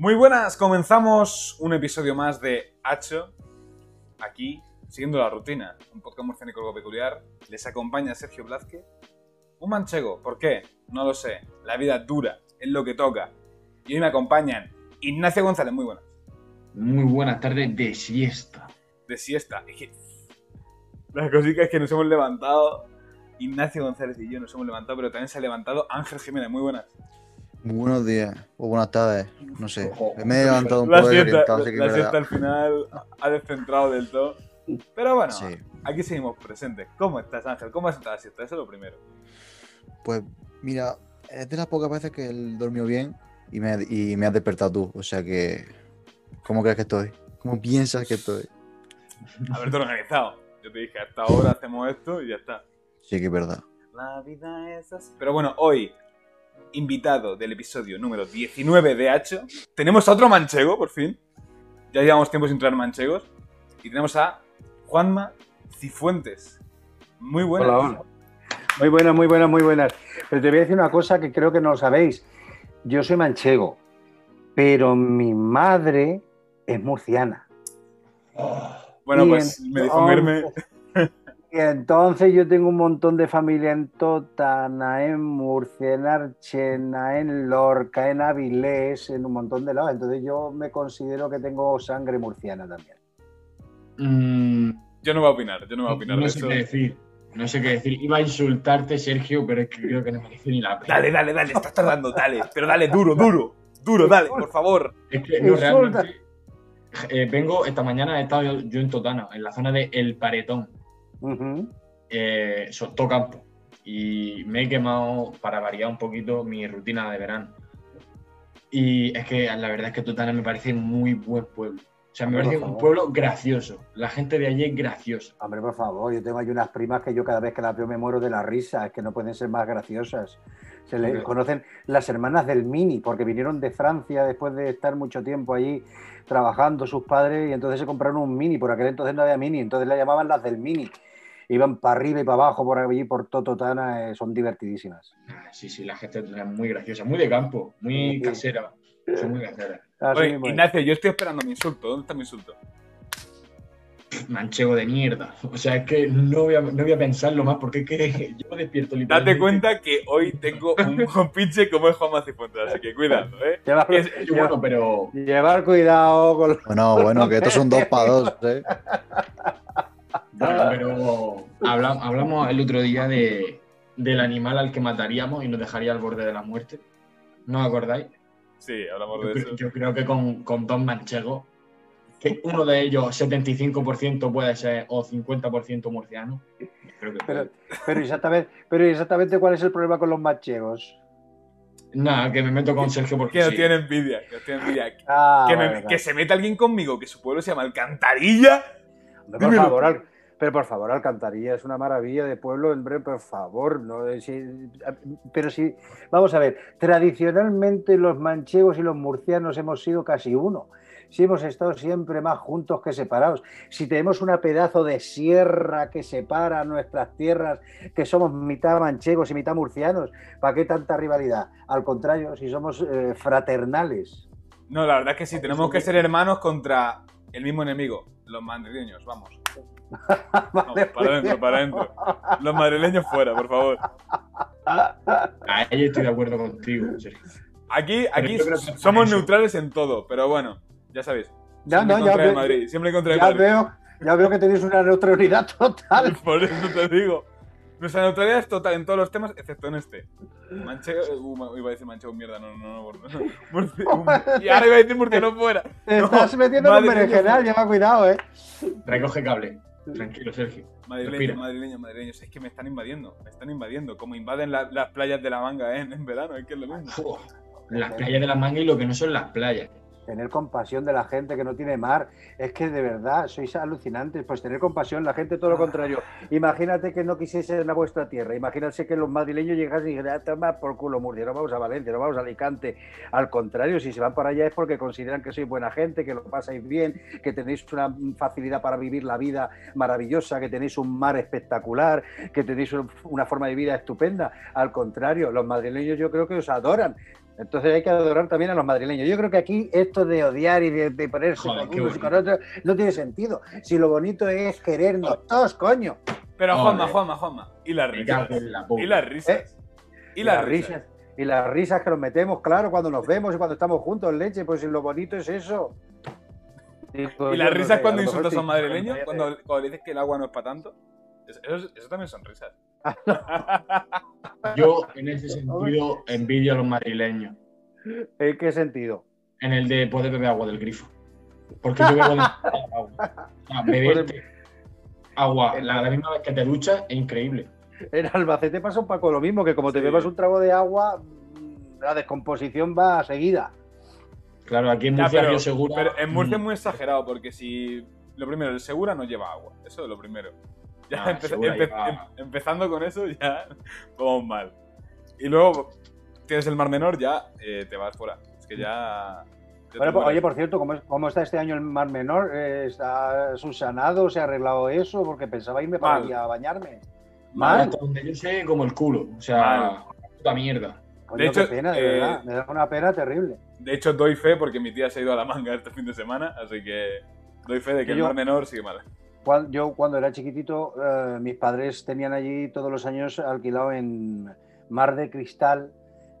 Muy buenas, comenzamos un episodio más de Hacho. Aquí, siguiendo la rutina, un podcast murciánico algo peculiar. Les acompaña Sergio Blázquez. Un manchego, ¿por qué? No lo sé. La vida dura, es lo que toca. Y hoy me acompañan Ignacio González, muy buenas. Muy buenas tardes de siesta. De siesta. Es que. La cosita es que nos hemos levantado. Ignacio González y yo nos hemos levantado, pero también se ha levantado Ángel Jiménez, muy buenas. Buenos días o buenas tardes, no sé. Me he levantado un La poco siesta, desorientado, así que la es siesta al final ha descentrado del todo. Pero bueno, Sí. aquí seguimos presentes. ¿Cómo estás, Ángel? ¿Cómo has estado la siesta? Eso es lo primero. Pues mira, es de las pocas veces que él durmió bien y me, y me has despertado tú. O sea que, ¿cómo crees que estoy? ¿Cómo piensas que estoy? Haberte organizado. Yo te dije, a esta hora hacemos esto y ya está. Sí que es verdad. La vida es así. Pero bueno, hoy, invitado del episodio número 19 de Hacho, tenemos a otro manchego, por fin. Ya llevamos tiempo sin traer manchegos. Y tenemos a Juanma Cifuentes. Muy buenas. Hola, hola. Muy buenas, muy buenas, muy buenas. Pero te voy a decir una cosa que creo que no lo sabéis. Yo soy manchego, pero mi madre es murciana. Bueno, Y pues me dijo. Y entonces yo tengo un montón de familia en Totana, en Murcia, en Archena, en Lorca, en Avilés, en un montón de lados. Entonces yo me considero que tengo sangre murciana también. Mm, Yo no voy a opinar, yo no voy a opinar no de sé eso. qué decir. No sé qué decir. Iba a insultarte, Sergio, pero es que creo que no merece ni la pena. Dale, dale, dale, estás tardando, dale. Pero dale, duro, duro. Duro, dale, por favor. Es que no, realmente. eh, vengo, esta mañana he estado yo, yo en Totana, en la zona de El Paretón, Ujú. eh, Sotocampo. Y me he quemado, para variar un poquito, mi rutina de verano. Y es que la verdad es que Totana me parece muy buen pueblo. O sea, me parece un pueblo gracioso. La gente de allí es graciosa. Hombre, por favor, yo tengo ahí unas primas que yo cada vez que las veo me muero de la risa, es que no pueden ser más graciosas. Se le Hombre. conocen las hermanas del Mini, porque vinieron de Francia después de estar mucho tiempo allí trabajando sus padres y entonces se compraron un Mini, por aquel entonces no había Mini, entonces la llamaban las del Mini. Iban para arriba y para abajo por allí, por Tototana, eh, son divertidísimas. Ah, Sí, sí, la gente es muy graciosa, muy de campo, muy Sí. casera. Son muy caseras. Oye, mismo es. Ignacio, yo estoy esperando mi insulto. ¿Dónde está mi insulto? Manchego de mierda. O sea, es que no voy a, no voy a pensarlo más porque es que yo me despierto Date literalmente. cuenta que hoy tengo un compinche como es Juanma Cifuentes, así que cuidado, ¿eh? Llevar, Es- bueno, pero llevar cuidado con Bueno, bueno, que estos son dos para dos, ¿eh? Bueno, pero habla- hablamos el otro día de, del animal al que mataríamos y nos dejaría al borde de la muerte. ¿No os acordáis? Sí, hablamos Yo, de cre- eso. yo creo que con, con dos manchegos, que uno de ellos 75% puede ser o 50% murciano. Creo que Pero, pero, exactamente, pero exactamente cuál es el problema con los manchegos. Nada, que me meto con Sergio porque Que no sí. tiene envidia, que no tiene envidia. Ah, que, me- vale, vale. que se meta alguien conmigo, que su pueblo se llama Alcantarilla. Por favor, pero por favor, Alcantarilla es una maravilla de pueblo, hombre, por favor. No, Eh, si- pero sí, vamos a ver, tradicionalmente los manchegos y los murcianos hemos sido casi uno. Si hemos estado siempre más juntos que separados. Si tenemos una pedazo de sierra que separa nuestras tierras, que somos mitad manchegos y mitad murcianos, ¿para qué tanta rivalidad? Al contrario, si somos eh, fraternales. No, la verdad es que sí, tenemos que ser hermanos contra el mismo enemigo, los madrileños, vamos. Vamos, para adentro, para adentro. Los madrileños fuera, por favor. Ahí estoy de acuerdo contigo, Sergio. Aquí, aquí somos eso- neutrales en todo, pero bueno, ya sabéis. Ya, siempre no, ya contra el ve- Madrid, siempre contra el Ya Madrid. veo, ya veo que tenéis una neutralidad total. Por eso te digo. Nuestra neutralidad es total en todos los temas, excepto en este. Manchego. Uh, ma- iba a decir manchego, mierda, no, no, no. no, no. Murci- um, y ahora iba a decir murciano fuera. Te No, estás metiendo en un madrileño berenjenal, lleva cuidado, ¿eh? Recoge cable. Tranquilo, Sergio. Madrileños, Respira. madrileños, madrileños. Es que me están invadiendo, me están invadiendo. Como invaden la- las playas de la manga ¿eh? en, en verano, es que es lo mismo. Uf, las playas de las mangas y lo que no son las playas. Tener compasión de la gente que no tiene mar. Es que de verdad sois alucinantes. Pues tener compasión, la gente todo lo contrario. Imagínate que no quisiesen a vuestra tierra. Imagínate que los madrileños llegasen y dijeran, "Ah, toma por culo Murcia, no vamos a Valencia, no vamos a Alicante. Al contrario, si se van para allá es porque consideran que sois buena gente, que lo pasáis bien, que tenéis una facilidad para vivir la vida maravillosa, que tenéis un mar espectacular, que tenéis un- una forma de vida estupenda. Al contrario, los madrileños yo creo que os adoran. Entonces hay que adorar también a los madrileños. Yo creo que aquí esto de odiar y de, de ponerse Joder, con unos y con otros no tiene sentido. Si lo bonito es querernos todos, coño. Pero Joder. Juanma, Juanma, Juanma. Y las risas. Y las risas. Y las risas. Y las risas que nos metemos, claro, cuando nos vemos y cuando estamos juntos, leche, pues lo bonito es eso. Y las no risas sé, cuando insultas a un madrileño, cuando, cuando dices que el agua no es para tanto. Eso, eso- eso también son risas. Yo, en ese sentido, envidio a los madrileños. ¿En qué sentido? En el de poder beber agua del grifo. Porque yo bebo de agua. O sea, beberte agua la, la misma vez que te duchas es increíble. En Albacete pasa un poco lo mismo, que como te bebas un trago de agua, mm, la descomposición va seguida. Claro, aquí en Ya, Murcia pero, yo seguro. pero en Murcia es mm, muy exagerado porque si. Lo primero, el Segura no lleva agua. Eso es lo primero. Ya Ah, empe- empe- em- empezando con eso, ya vamos mal. Y luego tienes el Mar Menor, ya eh, te vas fuera. Es que ya. Bueno, pues, oye, por cierto, ¿cómo, es- cómo está este año el Mar Menor? ¿Está subsanado? ¿Se ha arreglado eso? Porque pensaba irme para a bañarme. mal, Mal. hasta donde yo sé, como el culo. O sea, Mal. puta mierda. Coño, De hecho, qué pena, de eh, verdad. Me da una pena terrible. De hecho, doy fe porque mi tía se ha ido a la manga este fin de semana, así que doy fe de que el Yo- Mar Menor sigue mal. Yo cuando era chiquitito, eh, mis padres tenían allí todos los años alquilado en Mar de Cristal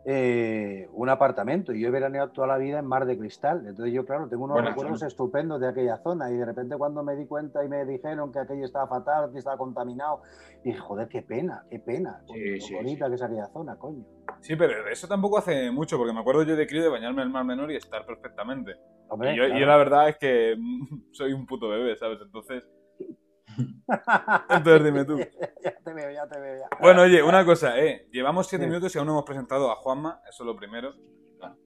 eh, un apartamento y yo he veraneado toda la vida en Mar de Cristal. Entonces yo, claro, tengo unos recuerdos zona. estupendos de aquella zona y de repente cuando me di cuenta y me dijeron que aquello estaba fatal, que estaba contaminado, dije, joder, qué pena, qué pena. Sí, Coño, sí, bonita que es aquella zona, coño. Sí, pero eso tampoco hace mucho, porque me acuerdo yo de crío de bañarme en el Mar Menor y estar perfectamente. Hombre, y yo, y claro. yo la verdad es que soy un puto bebé, ¿sabes? Entonces, entonces dime tú. ya te veo, ya te veo. Ya. Bueno, oye, una cosa, eh. Llevamos siete Sí. minutos y aún no hemos presentado a Juanma, eso es lo primero.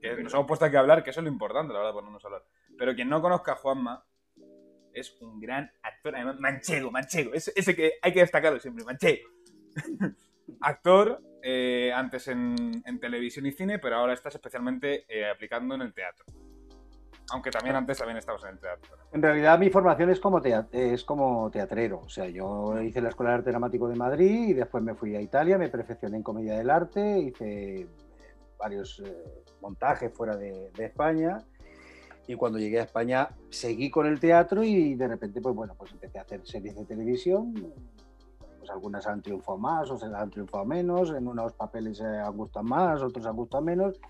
Que nos hemos puesto aquí a hablar, que eso es lo importante, la verdad, ponernos a hablar. Pero quien no conozca a Juanma es un gran actor, además manchego, manchego. Ese, ese que hay que destacarlo siempre, manchego. actor, eh, antes en, en televisión y cine, pero ahora estás especialmente eh, aplicando en el teatro. Aunque también antes también estabas en el teatro. En realidad mi formación es como, es como teatrero. O sea, yo hice la Escuela de Arte Dramático de Madrid y después me fui a Italia, me perfeccioné en Comedia del Arte, hice eh, varios eh, montajes fuera de, de España. Y cuando llegué a España seguí con el teatro y de repente, pues bueno, pues empecé a hacer series de televisión. Pues algunas han triunfado más, otras han triunfado menos, en unos papeles eh, han gustado más, otros han gustado menos.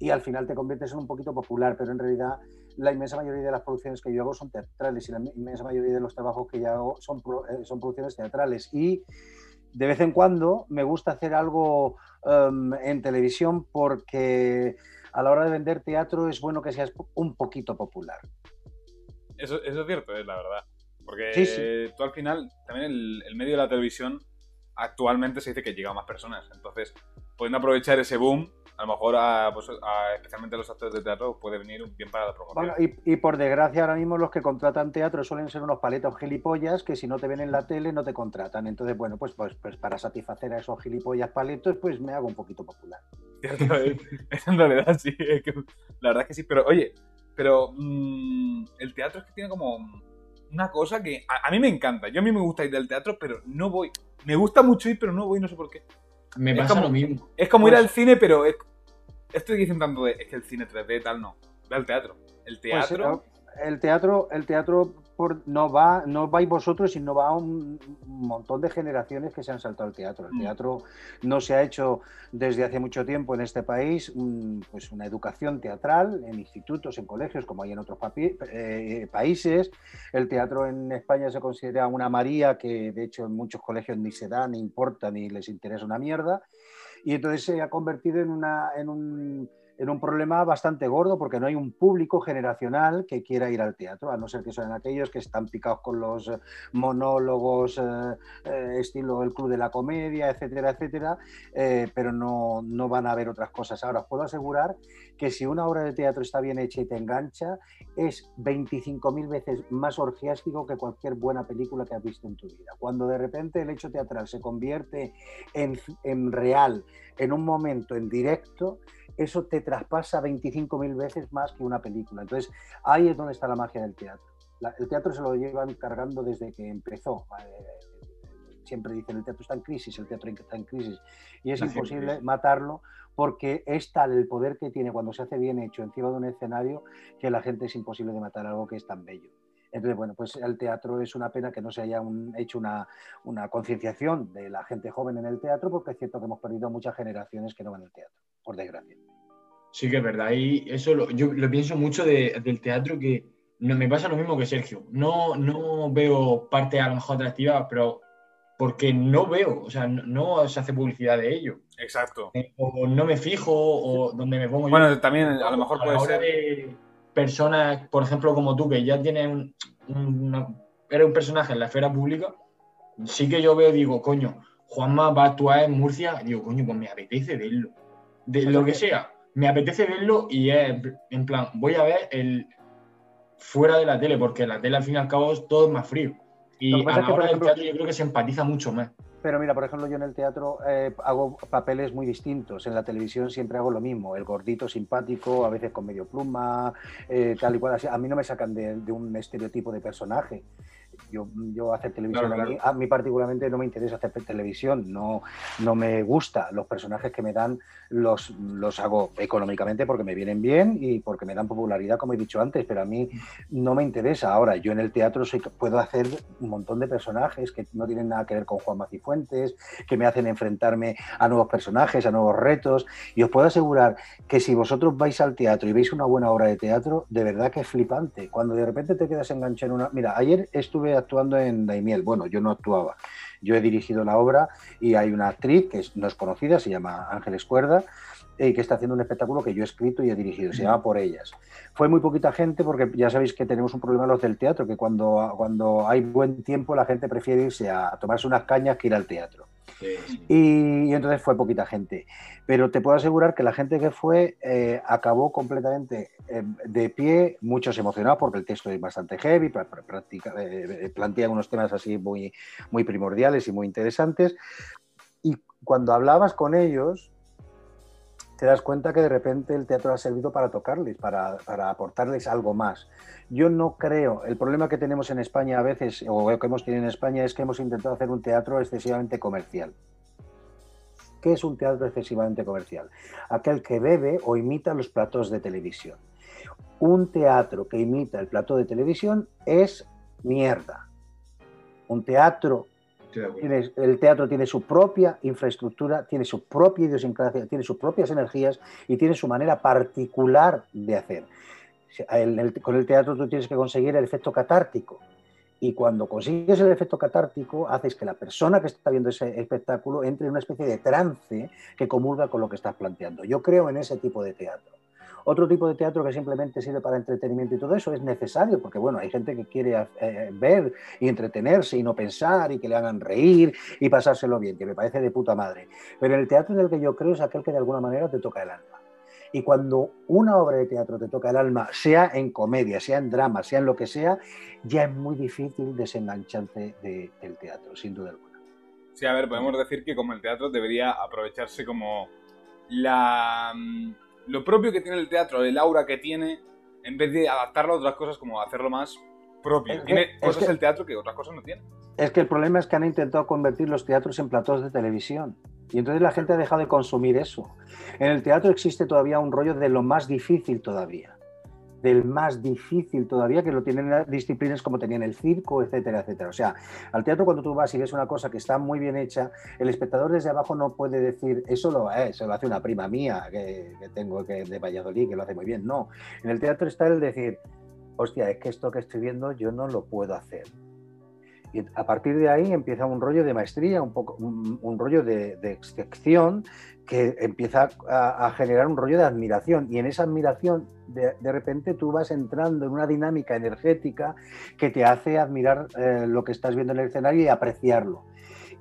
Y al final te conviertes en un poquito popular, pero en realidad la inmensa mayoría de las producciones que yo hago son teatrales y la inmensa mayoría de los trabajos que yo hago son, pro- eh, son producciones teatrales. Y de vez en cuando me gusta hacer algo em, en televisión porque a la hora de vender teatro es bueno que seas un poquito popular. Eso, eso es cierto, es la verdad. Porque Sí, sí. eh, tú al final, también el, el medio de la televisión, actualmente se dice que llega a más personas. Entonces, pueden aprovechar ese boom, a lo mejor a, pues, a- especialmente a los actores de teatro, puede venir bien para la promoción. Bueno, y, y por desgracia ahora mismo los que contratan teatro suelen ser unos paletos gilipollas que si no te ven en la tele no te contratan. Entonces, bueno, pues, pues, pues para satisfacer a esos gilipollas paletos, pues me hago un poquito popular. Es en realidad sí, es que- la verdad es que sí, pero oye, pero mm, el teatro es que tiene como una cosa que a, a mí me encanta, yo a mí me gusta ir al teatro, pero no voy, me gusta mucho ir, pero no voy, no sé por qué. Me Es pasa como- lo mismo. Es como ir Pues- al cine, pero es, estoy diciendo tanto de, es que el cine 3D tal no, ve al teatro, el Pues, teatro... eh, el teatro, el teatro por, no va, no vais vosotros, sino va un, un montón de generaciones que se han saltado al teatro. El Mm. teatro no se ha hecho desde hace mucho tiempo en este país, pues una educación teatral en institutos, en colegios, como hay en otros eh, países. El teatro en España se considera una María que de hecho en muchos colegios ni se da, ni importa, ni les interesa una mierda. Y entonces se ha convertido en, una, en, un, en un problema bastante gordo porque no hay un público generacional que quiera ir al teatro, a no ser que sean aquellos que están picados con los eh, monólogos eh, eh, estilo el Club de la Comedia, etcétera, etcétera, pero no, no van a ver otras cosas. Ahora, os puedo asegurar que si una obra de teatro está bien hecha y te engancha, es 25.000 veces más orgiástico que cualquier buena película que has visto en tu vida. Cuando de repente el hecho teatral se convierte en, en real, en un momento, en directo, eso te traspasa 25.000 veces más que una película. Entonces, ahí es donde está la magia del teatro. La- el teatro se lo llevan cargando desde que empezó. Eh, siempre dicen el teatro está en crisis, el teatro está en crisis, y es imposible matarlo porque es tal el poder que tiene cuando se hace bien hecho encima de un escenario que la gente es imposible de matar algo que es tan bello. Entonces, bueno, pues el teatro es una pena que no se haya un- hecho una, una concienciación de la gente joven en el teatro, porque es cierto que hemos perdido muchas generaciones que no van al teatro, por desgracia. Sí que es verdad. Y eso lo- yo lo pienso mucho de- del teatro que no, me pasa lo mismo que Sergio. No, no veo parte a lo mejor atractiva, pero porque no veo, o sea, no, no se hace publicidad de ello. Exacto. Eh, O no me fijo, o donde me pongo yo. Bueno, también a lo mejor a la puede hora ser. de personas, por ejemplo, como tú, que ya tienes un, un- una- eres un personaje en la esfera pública, sí que yo veo, digo, coño, Juanma va a actuar en Murcia, digo, coño, pues me apetece verlo. De lo que sea, me apetece verlo y es en plan, voy a ver el fuera de la tele, porque la tele al fin y al cabo es todo más frío. Y a la que, hora del ejemplo- teatro yo creo que se empatiza mucho más. Pero mira, por ejemplo, yo en el teatro eh, hago papeles muy distintos. En la televisión siempre hago lo mismo. El gordito simpático, a veces con medio pluma, eh, tal y cual. así. A mí no me sacan de, de un estereotipo de personaje. Yo, yo hacer televisión, Claro, a, mí, a mí particularmente no me interesa hacer televisión, no, no me gusta. Los personajes que me dan los, los hago económicamente porque me vienen bien y porque me dan popularidad, como he dicho antes, pero a mí no me interesa. Ahora, yo en el teatro soy, puedo hacer un montón de personajes que no tienen nada que ver con Juan Macifuentes, que me hacen enfrentarme a nuevos personajes, a nuevos retos. Y os puedo asegurar que si vosotros vais al teatro y veis una buena obra de teatro, de verdad que es flipante. Cuando de repente te quedas enganchado en una... Mira, ayer estuve actuando en Daimiel. Bueno, yo no actuaba. Yo he dirigido la obra y hay una actriz que no es conocida, se llama Ángeles Cuerda, eh, que está haciendo un espectáculo que yo he escrito y he dirigido. Se llama Por Ellas. Fue muy poquita gente porque ya sabéis que tenemos un problema los del teatro, que cuando, cuando hay buen tiempo la gente prefiere irse a tomarse unas cañas que ir al teatro. Y, entonces fue poquita gente. Pero te puedo asegurar que la gente que fue eh, acabó completamente eh, de pie, muchos emocionados porque el texto es bastante heavy, pra- pra- practica- eh, eh, plantea unos temas así muy, muy primordiales y muy interesantes. Y cuando hablabas con ellos, te das cuenta que de repente el teatro ha servido para tocarles, para, para aportarles algo más. Yo no creo, el problema que tenemos en España a veces, o que hemos tenido en España, es que hemos intentado hacer un teatro excesivamente comercial. ¿Qué es un teatro excesivamente comercial? Aquel que bebe o imita los platos de televisión. Un teatro que imita el plato de televisión es mierda. Un teatro El teatro tiene su propia infraestructura, tiene su propia idiosincrasia, tiene sus propias energías y tiene su manera particular de hacer. Con el teatro tú tienes que conseguir el efecto catártico. Y cuando consigues el efecto catártico, haces que la persona que está viendo ese espectáculo entre en una especie de trance que comulga con lo que estás planteando. Yo creo en ese tipo de teatro. Otro tipo de teatro que simplemente sirve para entretenimiento y todo eso es necesario, porque bueno, hay gente que quiere eh, ver y entretenerse y no pensar y que le hagan reír y pasárselo bien, que me parece de puta madre. Pero el teatro en el que yo creo es aquel que de alguna manera te toca el alma. Y cuando una obra de teatro te toca el alma, sea en comedia, sea en drama, sea en lo que sea, ya es muy difícil desengancharte de- del teatro, sin duda alguna. Sí, a ver, podemos decir que como el teatro debería aprovecharse como la mm, lo propio que tiene el teatro, el aura que tiene, en vez de adaptarlo a otras cosas como hacerlo más propio. Es que- tiene cosas que- el teatro que otras cosas no tiene. Es que el problema es que han intentado convertir los teatros en platós de televisión. Y entonces la gente ha dejado de consumir eso. En el teatro existe todavía un rollo de lo más difícil todavía. Del más difícil todavía, que lo tienen disciplinas como tenían el circo, etcétera, etcétera. O sea, al teatro cuando tú vas y ves una cosa que está muy bien hecha, el espectador desde abajo no puede decir, eso lo, eh, lo hace una prima mía que, que tengo que, de Valladolid, que lo hace muy bien. No, en el teatro está el decir, hostia, es que esto que estoy viendo yo no lo puedo hacer. Y a partir de ahí empieza un rollo de maestría, un, poco, un, rollo de, excepción que empieza a, a, generar un rollo de admiración. Y en esa admiración, de, de, repente tú vas entrando en una dinámica energética que te hace admirar eh, lo que estás viendo en el escenario y apreciarlo.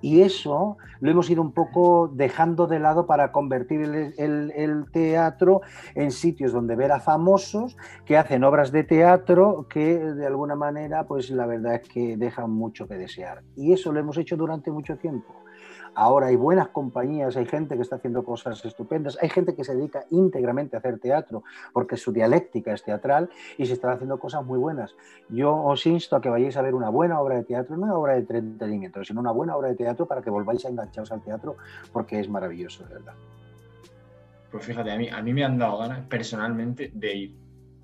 Y eso lo hemos ido un poco dejando de lado para convertir el, teatro en sitios donde ver a famosos que hacen obras de teatro que de alguna manera, pues la verdad es que dejan mucho que desear. Y eso lo hemos hecho durante mucho tiempo. Ahora hay buenas compañías, hay gente que está haciendo cosas estupendas, hay gente que se dedica íntegramente a hacer teatro porque su dialéctica es teatral y se están haciendo cosas muy buenas. Yo os insto a que vayáis a ver una buena obra de teatro, no una obra de entretenimiento, sino una buena obra de teatro para que volváis a engancharos al teatro porque es maravilloso, de verdad. Pues fíjate, a mí, a mí me han dado ganas personalmente de ir.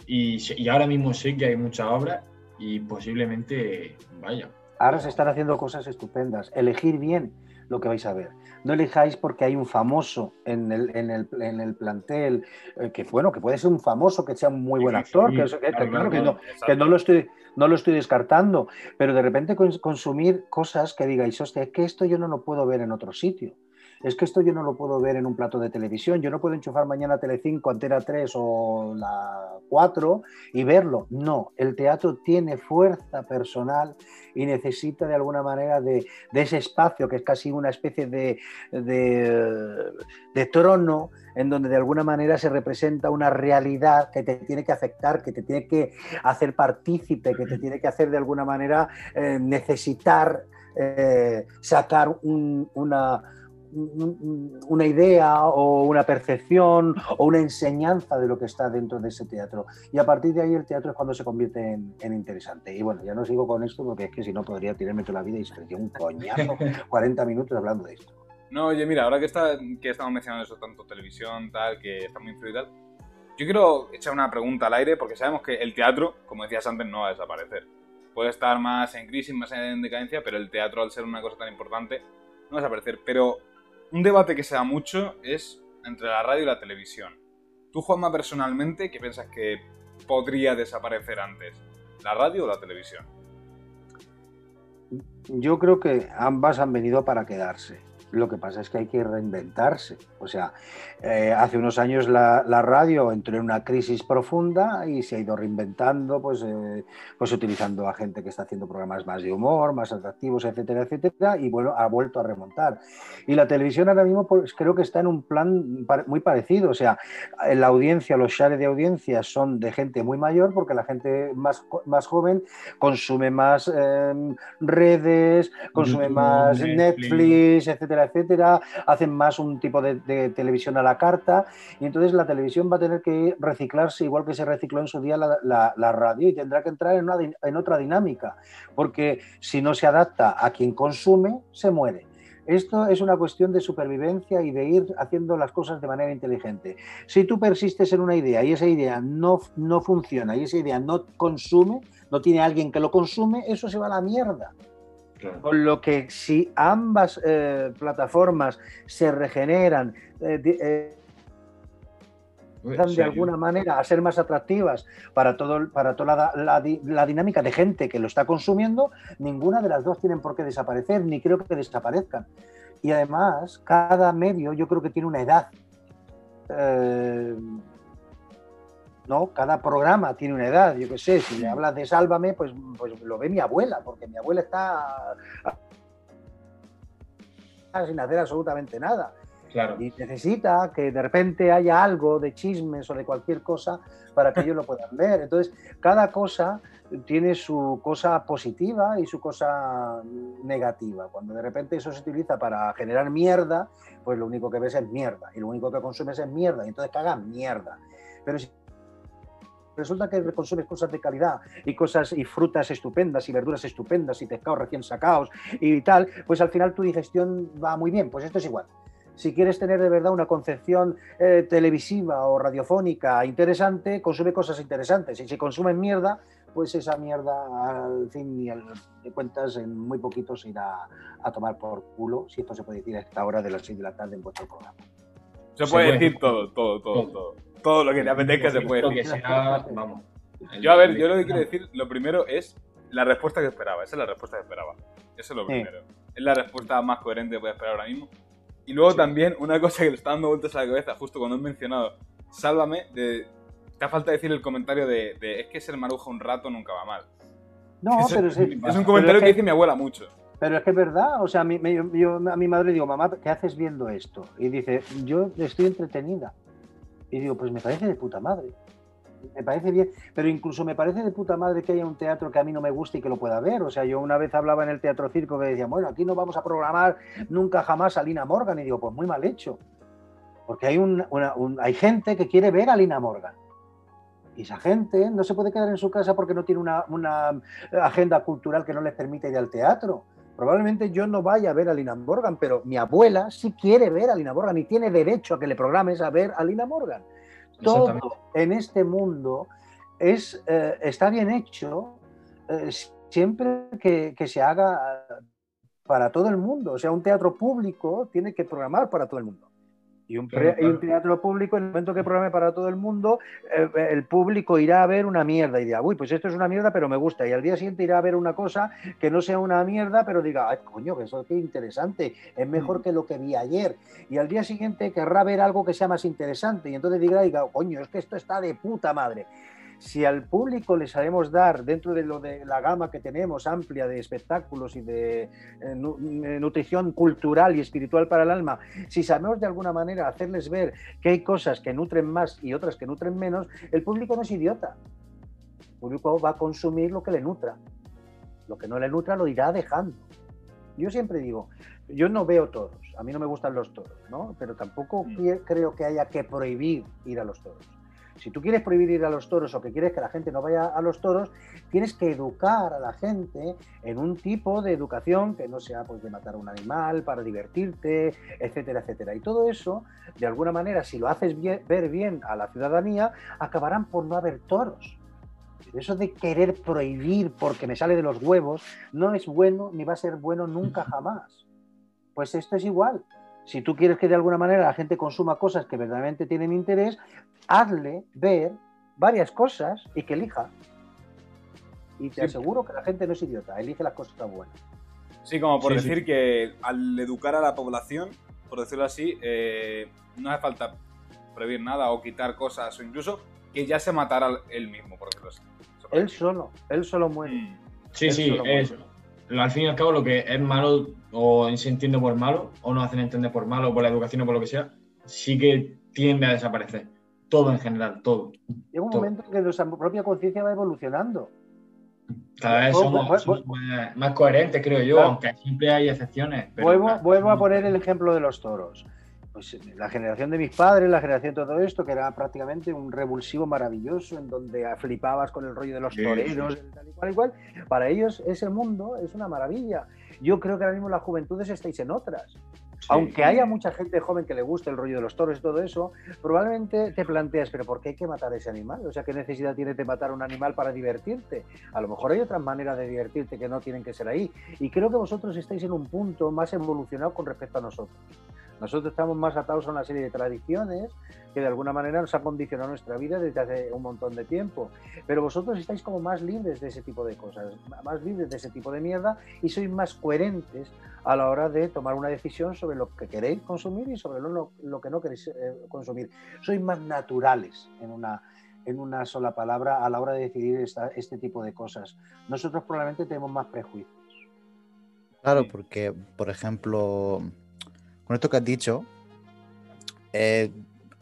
Y, y ahora mismo sé que hay mucha obra y posiblemente vaya. Ahora se están haciendo cosas estupendas. Elegir bien lo que vais a ver. No elijáis porque hay un famoso en el, en el, en el plantel, eh, que bueno, que puede ser un famoso, que sea un muy buen actor, que, que, claro, que, no, que, no, lo estoy, no lo estoy descartando, pero de repente consumir cosas que digáis, hostia, es que esto yo no lo puedo ver en otro sitio es que esto yo no lo puedo ver en un plato de televisión, yo no puedo enchufar mañana Telecinco, Antena 3 o la 4 y verlo. No, el teatro tiene fuerza personal y necesita de alguna manera de, ese espacio que es casi una especie de, de, trono en donde de alguna manera se representa una realidad que te tiene que afectar, que te tiene que hacer partícipe, que te tiene que hacer de alguna manera eh, necesitar eh, sacar una una idea o una percepción o una enseñanza de lo que está dentro de ese teatro. Y a partir de ahí el teatro es cuando se convierte en, interesante. Y bueno, ya no sigo con esto porque es que si no podría tirarme toda la vida y sería un coñazo 40 minutos hablando de esto. No, oye, mira, ahora que, está, que estamos mencionando eso, tanto televisión, tal, que está muy influido tal, yo quiero echar una pregunta al aire porque sabemos que el teatro, como decías antes, no va a desaparecer. Puede estar más en crisis, más en decadencia, pero el teatro, al ser una cosa tan importante, no va a desaparecer. Pero un debate que se da mucho es entre la radio y la televisión. Tú, Juanma, personalmente, ¿qué piensas que podría desaparecer antes? ¿La radio o la televisión? Yo creo que ambas han venido para quedarse. Lo que pasa es que hay que reinventarse. O sea, eh, hace unos años la, radio entró en una crisis profunda y se ha ido reinventando, pues, eh, pues utilizando a gente que está haciendo programas más de humor, más atractivos, etcétera, etcétera, y bueno, ha vuelto a remontar. Y la televisión ahora mismo pues, creo que está en un plan muy parecido. O sea, la audiencia, los shares de audiencia son de gente muy mayor porque la gente más, más joven consume más em, redes, consume más Netflix, etcétera, etcétera, hacen más un tipo de, televisión a la carta y entonces la televisión va a tener que reciclarse igual que se recicló en su día la, radio y tendrá que entrar en, en otra dinámica, porque si no se adapta a quien consume, se muere. Esto es una cuestión de supervivencia y de ir haciendo las cosas de manera inteligente. Si tú persistes en una idea y esa idea no, no funciona y esa idea no consume, no tiene alguien que lo consume, eso se va a la mierda. Con lo que si ambas eh, plataformas se regeneran, eh, eh, de alguna manera a ser más atractivas para, todo, para toda la, la, dinámica de gente que lo está consumiendo, ninguna de las dos tienen por qué desaparecer, ni creo que desaparezcan. Y además, cada medio yo creo que tiene una edad. ¿No? Cada programa tiene una edad, yo qué sé, si me hablas de Sálvame, pues, pues lo ve mi abuela, porque mi abuela está sin hacer absolutamente nada. Y necesita que de repente haya algo de chismes o de cualquier cosa para que ellos lo puedan ver. Entonces, cada cosa tiene su cosa positiva y su cosa negativa. Cuando de repente eso se utiliza para generar mierda, pues lo único que ves es mierda. Y lo único que consumes es mierda. Y entonces cagan mierda. Pero si resulta que consumes cosas de calidad y cosas y frutas estupendas y verduras estupendas y pescados recién sacados y tal, pues al final tu digestión va muy bien. Pues esto es igual. Si quieres tener de verdad una concepción eh, televisiva o radiofónica interesante, consume cosas interesantes. Y si consumes mierda, pues esa mierda al fin y al de cuentas en muy poquito se irá a tomar por culo, si esto se puede decir a esta hora de las 6 de la tarde en vuestro programa. Se puede decir todo, todo, todo, todo todo lo que te apetezca se puede decir. vamos. Yo, a ver, yo lo que quiero decir, lo primero es la respuesta que esperaba. Esa es la respuesta que esperaba. Eso es lo primero. Es la respuesta más coherente que puedo esperar ahora mismo. Y luego también, una cosa que le está dando vueltas a la cabeza, justo cuando he mencionado Sálvame, de, te falta decir el comentario de, es que ser maruja un rato nunca va mal. No, pero es, es un comentario que, dice mi abuela mucho. Pero es que es verdad, o sea, a mi, yo, a mi madre digo, mamá, ¿qué haces viendo esto? Y dice, yo estoy entretenida. Y digo, pues me parece de puta madre. me parece bien, pero incluso me parece de puta madre que haya un teatro que a mí no me guste y que lo pueda ver. O sea, yo una vez hablaba en el Teatro Circo que decía, bueno, aquí no vamos a programar nunca jamás a Lina Morgan. Y digo, pues muy mal hecho. Porque hay, un, una- un- hay gente que quiere ver a Lina Morgan. Y esa gente no se puede quedar en su casa porque no tiene una, agenda cultural que no les permite ir al teatro. Probablemente yo no vaya a ver a Lina Morgan, pero mi abuela sí quiere ver a Lina Morgan y tiene derecho a que le programes a ver a Lina Morgan. Todo en este mundo es, eh, está bien hecho eh, siempre que, que se haga eh, para todo el mundo. O sea, un teatro público tiene que programar para todo el mundo. Y un, Claro, y un teatro público, en el momento que programe para todo el mundo, eh, el público irá a ver una mierda y dirá, uy, pues esto es una mierda, pero me gusta. Y al día siguiente irá a ver una cosa que no sea una mierda, pero diga, ay, coño, que eso qué interesante, es mejor que lo que vi ayer. Y al día siguiente querrá ver algo que sea más interesante. Y entonces dirá, diga, coño, es que esto está de puta madre. Si al público le sabemos dar, dentro de lo de la gama que tenemos amplia de espectáculos y de eh, nu- eh, nutrición cultural y espiritual para el alma, si sabemos de alguna manera hacerles ver que hay cosas que nutren más y otras que nutren menos, el público no es idiota. El público va a consumir lo que le nutra. Lo que no le nutra lo irá dejando. Yo siempre digo, yo no veo toros, a mí no me gustan los toros, ¿no? Pero tampoco Mm. creo que haya que prohibir ir a los toros. Si tú quieres prohibir ir a los toros o que quieres que la gente no vaya a los toros, tienes que educar a la gente en un tipo de educación que no sea pues, de matar a un animal para divertirte, etcétera, etcétera. Y todo eso, de alguna manera, si lo haces ver bien a la ciudadanía, acabarán por no haber toros. Eso de querer prohibir porque me sale de los huevos no es bueno ni va a ser bueno nunca jamás. Pues esto es igual. Si tú quieres que de alguna manera la gente consuma cosas que verdaderamente tienen interés, hazle ver varias cosas y que elija. Y te Sí. aseguro que la gente no es idiota, elige las cosas buenas. Sí, como por Sí, sí. decir que al educar a la población, por decirlo así, eh, no hace falta prohibir nada o quitar cosas o incluso que ya se matara él mismo, por decirlo así. Eso Él solo, él solo muere. Mm. Sí, Él sí, solo es, al fin y al cabo lo que es malo o se entiende por malo o no hacen entender por malo por la educación o por lo que sea, sí que tiende a desaparecer. Todo en general, todo. Llega un todo. momento en que nuestra propia conciencia va evolucionando. Cada vez somos, más, más coherentes, creo yo, Claro. aunque siempre hay excepciones. pero vuelvo, vuelvo a poner el ejemplo de los toros. Pues la generación de mis padres, la generación de todo esto, que era prácticamente un revulsivo maravilloso, en donde flipabas con el rollo de los Sí, toreros, tal y cual y cual. Para ellos ese mundo es una maravilla. Yo creo que ahora mismo las juventudes estáis en otras. Aunque haya mucha gente joven que le guste el rollo de los toros y todo eso, probablemente te planteas, pero ¿por qué hay que matar a ese animal? O sea, ¿qué necesidad tienes de matar a un animal para divertirte? A lo mejor hay otras maneras de divertirte que no tienen que ser ahí. Y creo que vosotros estáis en un punto más evolucionado con respecto a nosotros. Nosotros estamos más atados a una serie de tradiciones que de alguna manera nos han condicionado nuestra vida desde hace un montón de tiempo. Pero vosotros estáis como más libres de ese tipo de cosas, más libres de ese tipo de mierda y sois más coherentes a la hora de tomar una decisión sobre lo que queréis consumir y sobre lo, lo- lo que no queréis eh, consumir. Sois más naturales en una, en una sola palabra a la hora de decidir esta- este tipo de cosas. Nosotros probablemente tenemos más prejuicios. Claro, porque, por ejemplo, con esto que has dicho, eh,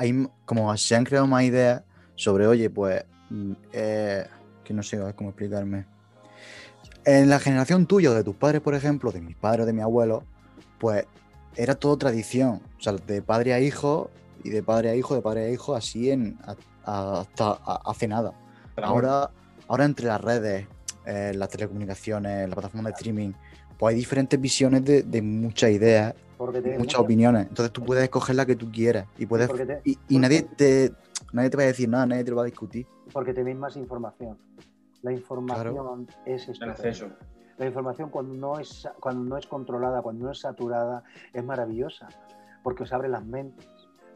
hay como se han creado más ideas sobre, oye, pues, mm, eh, que no sé cómo explicarme. En la generación tuya, de tus padres, por ejemplo, de mis padres, de mi abuelo, pues era todo tradición, o sea, de padre a hijo y de padre a hijo, de padre a hijo, así en a- a- hasta a- hace nada. Pero Ahora, ahora entre las redes, eh, las telecomunicaciones, las plataformas de streaming, pues hay diferentes visiones de, de muchas ideas, Porque muchas mucha- opiniones. Entonces tú puedes escoger la que tú quieras y puedes porque te- y, y porque- nadie te nadie te va a decir nada, nadie te lo va a discutir. porque tenéis más información. La información es el acceso. La información cuando no, es, cuando no es controlada, cuando no es saturada, es maravillosa, porque os abre las mentes.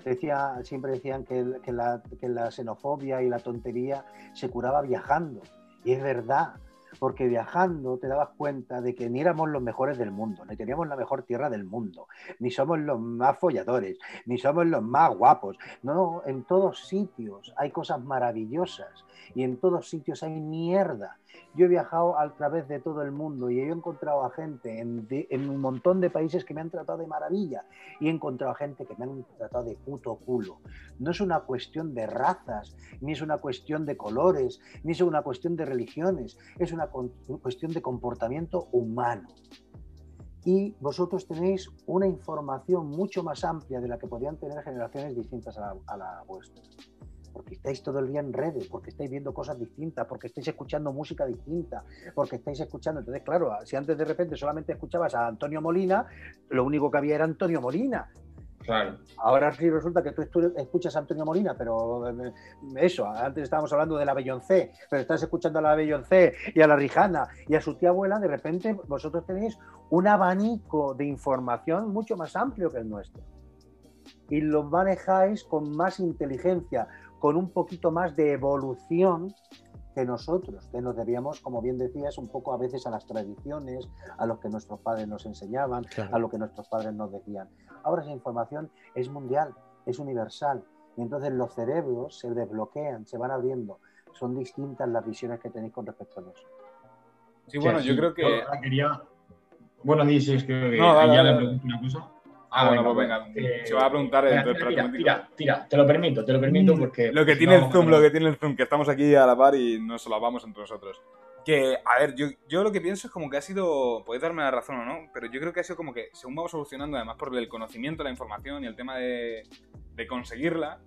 Decía, siempre decían que, que la, que la xenofobia y la tontería se curaba viajando. Y es verdad, porque viajando te dabas cuenta de que ni éramos los mejores del mundo, ni teníamos la mejor tierra del mundo, ni somos los más folladores, ni somos los más guapos. No, en todos sitios hay cosas maravillosas y en todos sitios hay mierda. Yo he viajado a través de todo el mundo y he encontrado a gente en, un montón de países que me han tratado de maravilla y he encontrado a gente que me han tratado de puto culo. No es una cuestión de razas, ni es una cuestión de colores, ni es una cuestión de religiones, es una cuestión de comportamiento humano. Y vosotros tenéis una información mucho más amplia de la que podían tener generaciones distintas a la, a la vuestra. Porque estáis todo el día en redes, porque estáis viendo cosas distintas, porque estáis escuchando música distinta, porque estáis escuchando. Entonces, claro, si antes de repente solamente escuchabas a Antonio Molina, lo único que había era Antonio Molina. Claro. Ahora sí resulta que tú escuchas a Antonio Molina, pero eh, eso, antes estábamos hablando de la Beyoncé, pero estás escuchando a la Beyoncé y a la Rijana y a su tía abuela, de repente vosotros tenéis un abanico de información mucho más amplio que el nuestro. Y lo manejáis con más inteligencia, con un poquito más de evolución que nosotros, que nos debíamos, como bien decías, un poco a veces a las tradiciones, a lo que nuestros padres nos enseñaban, Claro. a lo que nuestros padres nos decían. Ahora esa información es mundial, es universal. Y entonces los cerebros se desbloquean, se van abriendo. Son distintas las visiones que tenéis con respecto a eso. Sí, bueno, yo creo que. ahora quería... Bueno, dices, que No, dale, ya dale, le dale. pregunto una cosa. Ah, bueno, pues venga. eh, Se va a preguntar Tira, el tira, tira, tira, tira, te lo permito, te lo permito porque... Mm, Lo que tiene el Vamos, Zoom, vamos. lo que tiene el Zoom, que estamos aquí a la par y nos solapamos entre nosotros. Que, a ver, yo, yo lo que pienso es como que ha sido, podéis darme la razón o no, pero yo creo que ha sido como que según vamos evolucionando, además por el conocimiento, la información y el tema de, de conseguirla,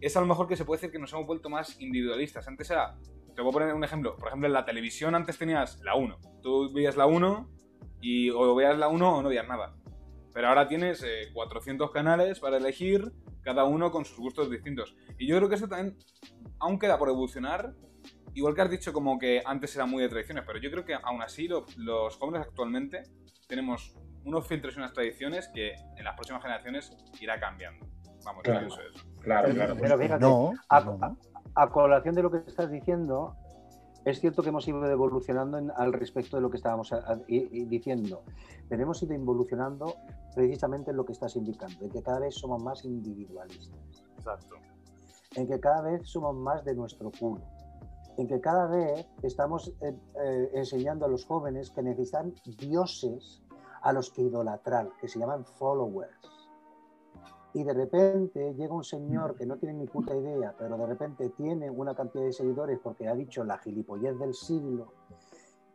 es a lo mejor que se puede decir que nos hemos vuelto más individualistas. Antes era, te voy a poner un ejemplo, por ejemplo en la televisión antes tenías la 1, tú veías la 1 y o veías la 1 o no veías nada. Pero ahora tienes eh, 400 canales para elegir, cada uno con sus gustos distintos. Y yo creo que eso también aún queda por evolucionar. Igual que has dicho como que antes era muy de tradiciones, pero yo creo que aún así lo- los jóvenes actualmente tenemos unos filtros y unas tradiciones que en las próximas generaciones irá cambiando. Vamos, Claro. eso. Claro, Pero- claro. pero fíjate, No, a, no. a- a colación de lo que estás diciendo, es cierto que hemos ido evolucionando en- al respecto de lo que estábamos a- a- i- i- diciendo, pero hemos ido evolucionando precisamente en lo que estás indicando, en que cada vez somos más individualistas, Exacto. en que cada vez somos más de nuestro culo, en que cada vez estamos eh, eh, enseñando a los jóvenes que necesitan dioses a los que idolatrar, que se llaman followers. Y de repente llega un señor que no tiene ni puta idea, pero de repente tiene una cantidad de seguidores porque ha dicho la gilipollez del siglo.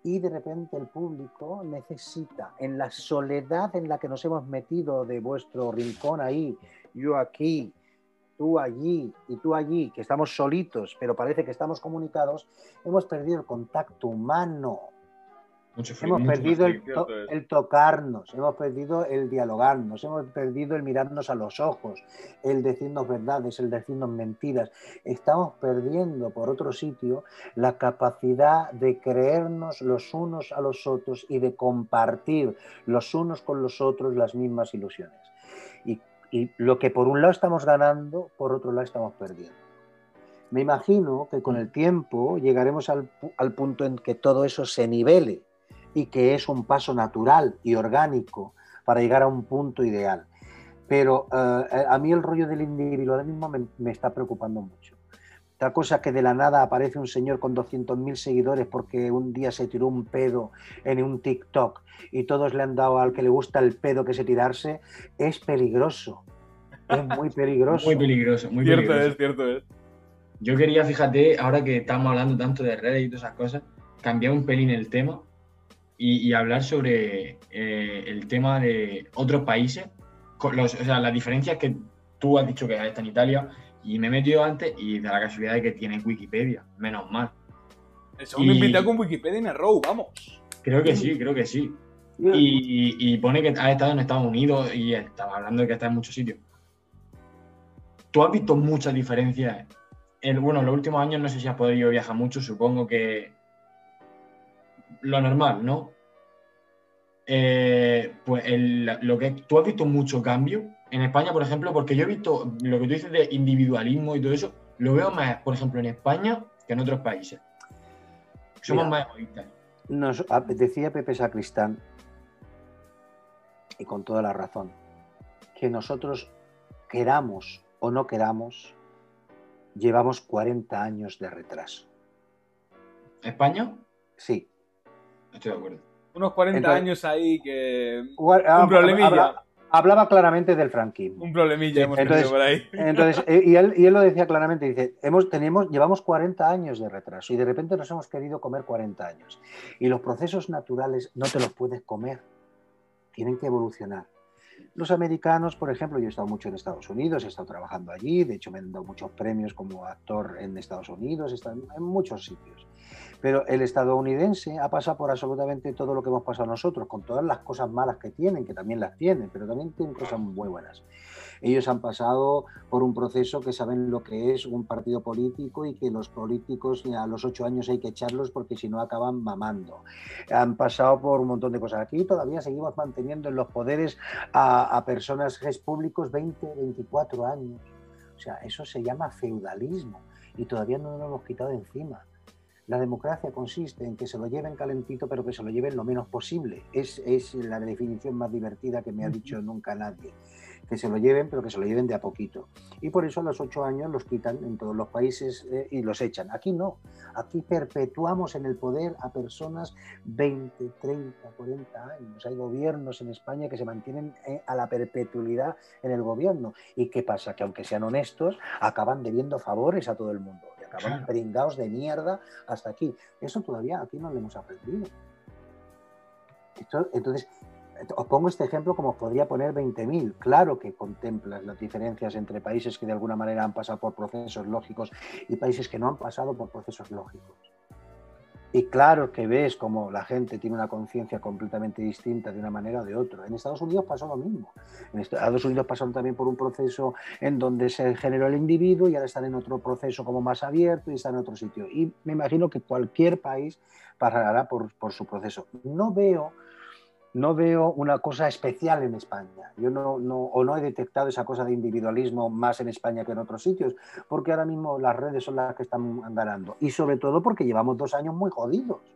Y de repente el público necesita, en la soledad en la que nos hemos metido de vuestro rincón ahí, yo aquí, tú allí y tú allí, que estamos solitos, pero parece que estamos comunicados, hemos perdido el contacto humano. Mucho Hemos mucho perdido el, to- el tocarnos, hemos perdido el dialogarnos, hemos perdido el mirarnos a los ojos, el decirnos verdades, el decirnos mentiras. Estamos perdiendo por otro sitio la capacidad de creernos los unos a los otros y de compartir los unos con los otros las mismas ilusiones. Y, y lo que por un lado estamos ganando, por otro lado estamos perdiendo. Me imagino que con el tiempo llegaremos al, al punto en que todo eso se nivele y que es un paso natural y orgánico para llegar a un punto ideal. Pero eh, a mí el rollo del individualismo me, me está preocupando mucho. Otra cosa que de la nada aparece un señor con 200.000 seguidores porque un día se tiró un pedo en un TikTok y todos le han dado al que le gusta el pedo que se tirarse, es peligroso. Es muy peligroso. Muy peligroso, muy Cierto peligroso. es, cierto es. Yo quería, fíjate, ahora que estamos hablando tanto de redes y todas esas cosas, cambiar un pelín el tema y, y hablar sobre eh, el tema de otros países, con los, o sea, las diferencias que tú has dicho que está en Italia y me he metido antes y de la casualidad de que tiene Wikipedia, menos mal. El segundo Y- invitado con Wikipedia en el row, vamos. Creo que sí, creo que sí. Y, y pone que ha estado en Estados Unidos y estaba hablando de que está en muchos sitios. ¿Tú has visto muchas diferencias? En, bueno, en los últimos años no sé si has podido viajar mucho, supongo que lo normal, ¿no? Eh, pues el- lo que tú has visto mucho cambio en España, por ejemplo, porque yo he visto lo que tú dices de individualismo y todo eso, lo veo más, por ejemplo, en España que en otros países. Somos Mira. más egoístas. Nos ah, decía Pepe Sacristán, y con toda la razón, que nosotros queramos o no queramos, llevamos 40 años de retraso. ¿España? Sí. Estoy de acuerdo. Unos 40 Entonces- años ahí que... Un problemilla. Habla- hablaba claramente del franquismo. Un problemilla hemos Entonces- tenido por ahí. Entonces, eh, y él, y él lo decía claramente, dice, hemos, tenemos, llevamos 40 años de retraso y de repente nos hemos querido comer 40 años. Y los procesos naturales no te los puedes comer, tienen que evolucionar. Los americanos, por ejemplo, yo he estado mucho en Estados Unidos, he estado trabajando allí, de hecho me han dado muchos premios como actor en Estados Unidos, he en muchos sitios. Pero el estadounidense ha pasado por absolutamente todo lo que hemos pasado nosotros, con todas las cosas malas que tienen, que también las tienen, pero también tienen cosas muy buenas. Ellos han pasado por un proceso que saben lo que es un partido político y que los políticos a los ocho años hay que echarlos porque si no acaban mamando. Han pasado por un montón de cosas. Aquí todavía seguimos manteniendo en los poderes a, a personajes públicos 20, 24 años. O sea, eso se llama feudalismo y todavía no nos lo hemos quitado de encima. La democracia consiste en que se lo lleven calentito, pero que se lo lleven lo menos posible. Es, es la definición más divertida que me ha dicho nunca nadie. Que se lo lleven, pero que se lo lleven de a poquito. Y por eso a los ocho años los quitan en todos los países eh, y los echan. Aquí no. Aquí perpetuamos en el poder a personas 20, 30, 40 años. Hay gobiernos en España que se mantienen eh, a la perpetuidad en el gobierno. ¿Y qué pasa? Que aunque sean honestos, acaban debiendo favores a todo el mundo. Y acaban Claro. pringados de mierda hasta aquí. Eso todavía aquí no lo hemos aprendido. Esto- entonces, os pongo este ejemplo como podría poner 20.000. Claro que contemplas las diferencias entre países que de alguna manera han pasado por procesos lógicos y países que no han pasado por procesos lógicos. Y claro que ves como la gente tiene una conciencia completamente distinta de una manera o de otra. En Estados Unidos pasó lo mismo. En Estados Unidos pasaron también por un proceso en donde se generó el individuo y ahora están en otro proceso como más abierto y están en otro sitio. Y me imagino que cualquier país pasará por, por su proceso. No veo, no veo una cosa especial en España. Yo no, no, o no he detectado esa cosa de individualismo más en España que en otros sitios, porque ahora mismo las redes son las que están ganando. Y sobre todo porque llevamos dos años muy jodidos.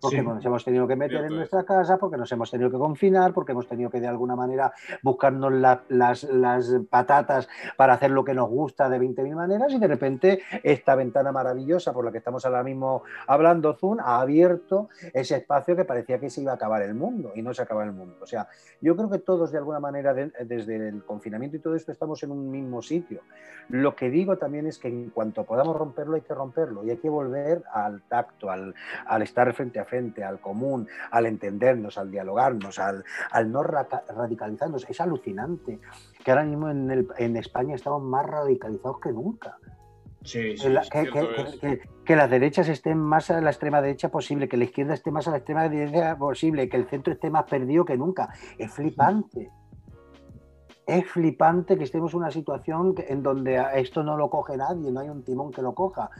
Porque Sí. nos hemos tenido que meter en es. nuestra casa, porque nos hemos tenido que confinar, porque hemos tenido que de alguna manera buscarnos la- las, las patatas para hacer lo que nos gusta de 20.000 maneras y de repente esta ventana maravillosa por la que estamos ahora mismo hablando, Zoom, ha abierto ese espacio que parecía que se iba a acabar el mundo y no se acaba el mundo. O sea, yo creo que todos de alguna manera de- desde el confinamiento y todo esto estamos en un mismo sitio. Lo que digo también es que en cuanto podamos romperlo hay que romperlo y hay que volver al tacto, al, al estar frente a frente, al común, al entendernos, al dialogarnos, al, al no raca- radicalizarnos. Es alucinante que ahora mismo en, el- en España estamos más radicalizados que nunca. Sí, sí. Que, la- que- que- que- que las derechas estén más a la extrema derecha posible, que la izquierda esté más a la extrema derecha posible, que el centro esté más perdido que nunca. Es flipante. Es flipante que estemos en una situación en donde esto no lo coge nadie, no hay un timón que lo coja.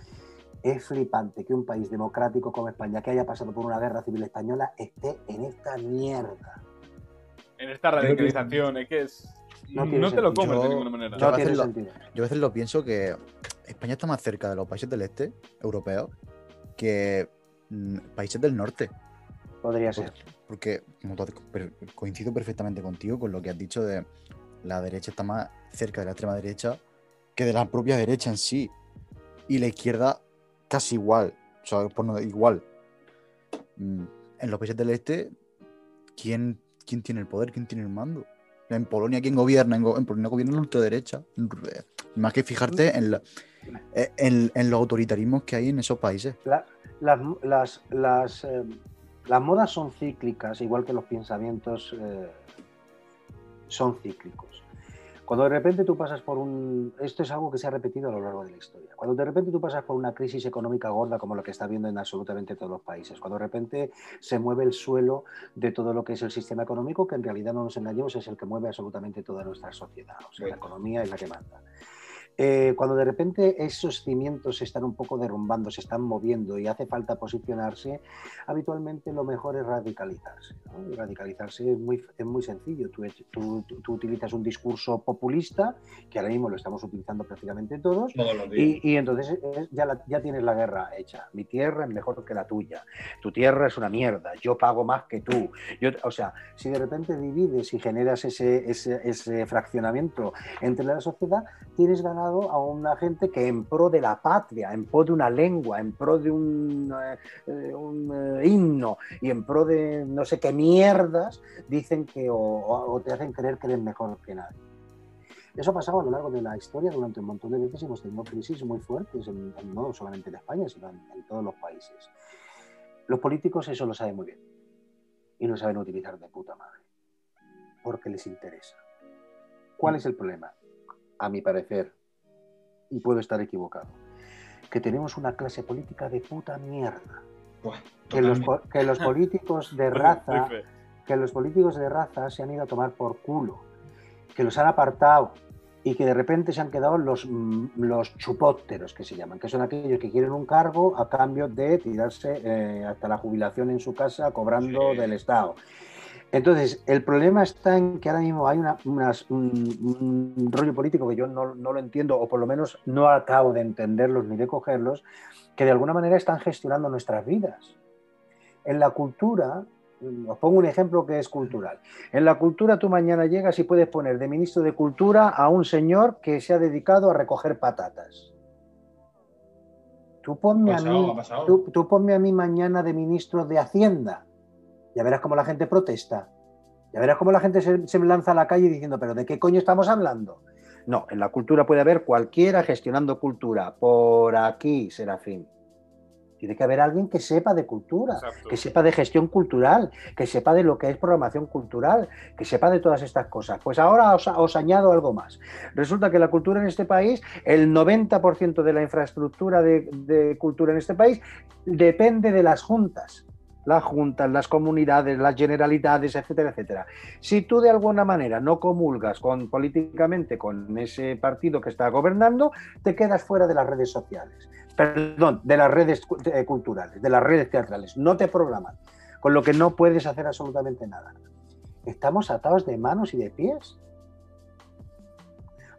Es flipante que un país democrático como España, que haya pasado por una guerra civil española, esté en esta mierda. En esta radicalización, es que es... No te lo comes de Yo- ninguna manera. yo- No a veces lo- sentido. Yo a veces lo pienso que España está más cerca de los países del este, europeos, que mm, países del norte. Podría ser. Porque coincido perfectamente contigo con lo que has dicho de la derecha está más cerca de la extrema derecha que de la propia derecha en sí. Y la izquierda casi igual. O sea, por no igual. Mm, En los países del este, ¿quién, quién tiene el poder? ¿Quién tiene el mando? En Polonia, ¿quién gobierna? En, Polonia gobierna la ultraderecha. Más que fijarte en, la- en- en los autoritarismos que hay en esos países. La- las, las, las, eh, las modas son cíclicas, igual que los pensamientos eh, son cíclicos. Cuando de repente tú pasas por un... Esto es algo que se ha repetido a lo largo de la historia. Cuando de repente tú pasas por una crisis económica gorda como lo que está viendo en absolutamente todos los países, cuando de repente se mueve el suelo de todo lo que es el sistema económico, que en realidad no nos engañemos, es el que mueve absolutamente toda nuestra sociedad. O sea, la economía es la que manda. Eh, cuando de repente esos cimientos se están un poco derrumbando, se están moviendo y hace falta posicionarse, habitualmente lo mejor es radicalizarse. ¿no? Y radicalizarse es muy, es muy sencillo. Tú, tú- tú- utilizas un discurso populista, que ahora mismo lo estamos utilizando prácticamente todos, y, y entonces es- ya, la- ya tienes la guerra hecha. Mi tierra es mejor que la tuya. Tu tierra es una mierda. Yo pago más que tú. Yo, o sea, si de repente divides y generas ese, ese, ese fraccionamiento entre la sociedad, tienes ganado a una gente que en pro de la patria, en pro de una lengua, en pro de un, eh, un, eh, himno y en pro de no sé qué mierdas, dicen que o, o te hacen creer que eres mejor que nadie. Eso ha pasado a lo largo de la historia durante un montón de veces y hemos tenido crisis muy fuertes, en- en- no solamente en España, sino en, en todos los países. Los políticos eso lo saben muy bien y lo saben utilizar de puta madre, porque les interesa. ¿Cuál es el problema? A mi parecer, y puedo estar equivocado, que tenemos una clase política de puta mierda. Buah, Que los, que los políticos de raza que los políticos de raza se han ido a tomar por culo, que los han apartado y que de repente se han quedado los, mm, los chupópteros, que se llaman, que son aquellos que quieren un cargo a cambio de tirarse eh, hasta la jubilación en su casa cobrando Sí. del Estado. Entonces, el problema está en que ahora mismo hay una- unas- un, un rollo político que yo no, no lo entiendo, o por lo menos no acabo de entenderlos ni de cogerlos, que de alguna manera están gestionando nuestras vidas. En la cultura, os pongo un ejemplo que es cultural. En la cultura tú mañana llegas y puedes poner de ministro de Cultura a un señor que se ha dedicado a recoger patatas. Tú ponme, a mí, tú ponme a mí mañana de ministro de Hacienda. Ya verás cómo la gente protesta. Ya verás cómo la gente se, se lanza a la calle diciendo, pero ¿de qué coño estamos hablando? No, en la cultura puede haber cualquiera gestionando cultura. Por aquí, Serafín. Tiene que haber alguien que sepa de cultura, Exacto. que sepa de gestión cultural, que sepa de lo que es programación cultural, que sepa de todas estas cosas. Pues ahora os, os añado algo más. Resulta que la cultura en este país, el 90% de la infraestructura de, de cultura en este país depende de las juntas. Las juntas, las comunidades, las generalidades, etcétera, etcétera. Si tú de alguna manera no comulgas con, políticamente con ese partido que está gobernando, te quedas fuera de las redes sociales. Perdón, de las redes eh, culturales, de las redes teatrales. No te programan. Con lo que no puedes hacer absolutamente nada. Estamos atados de manos y de pies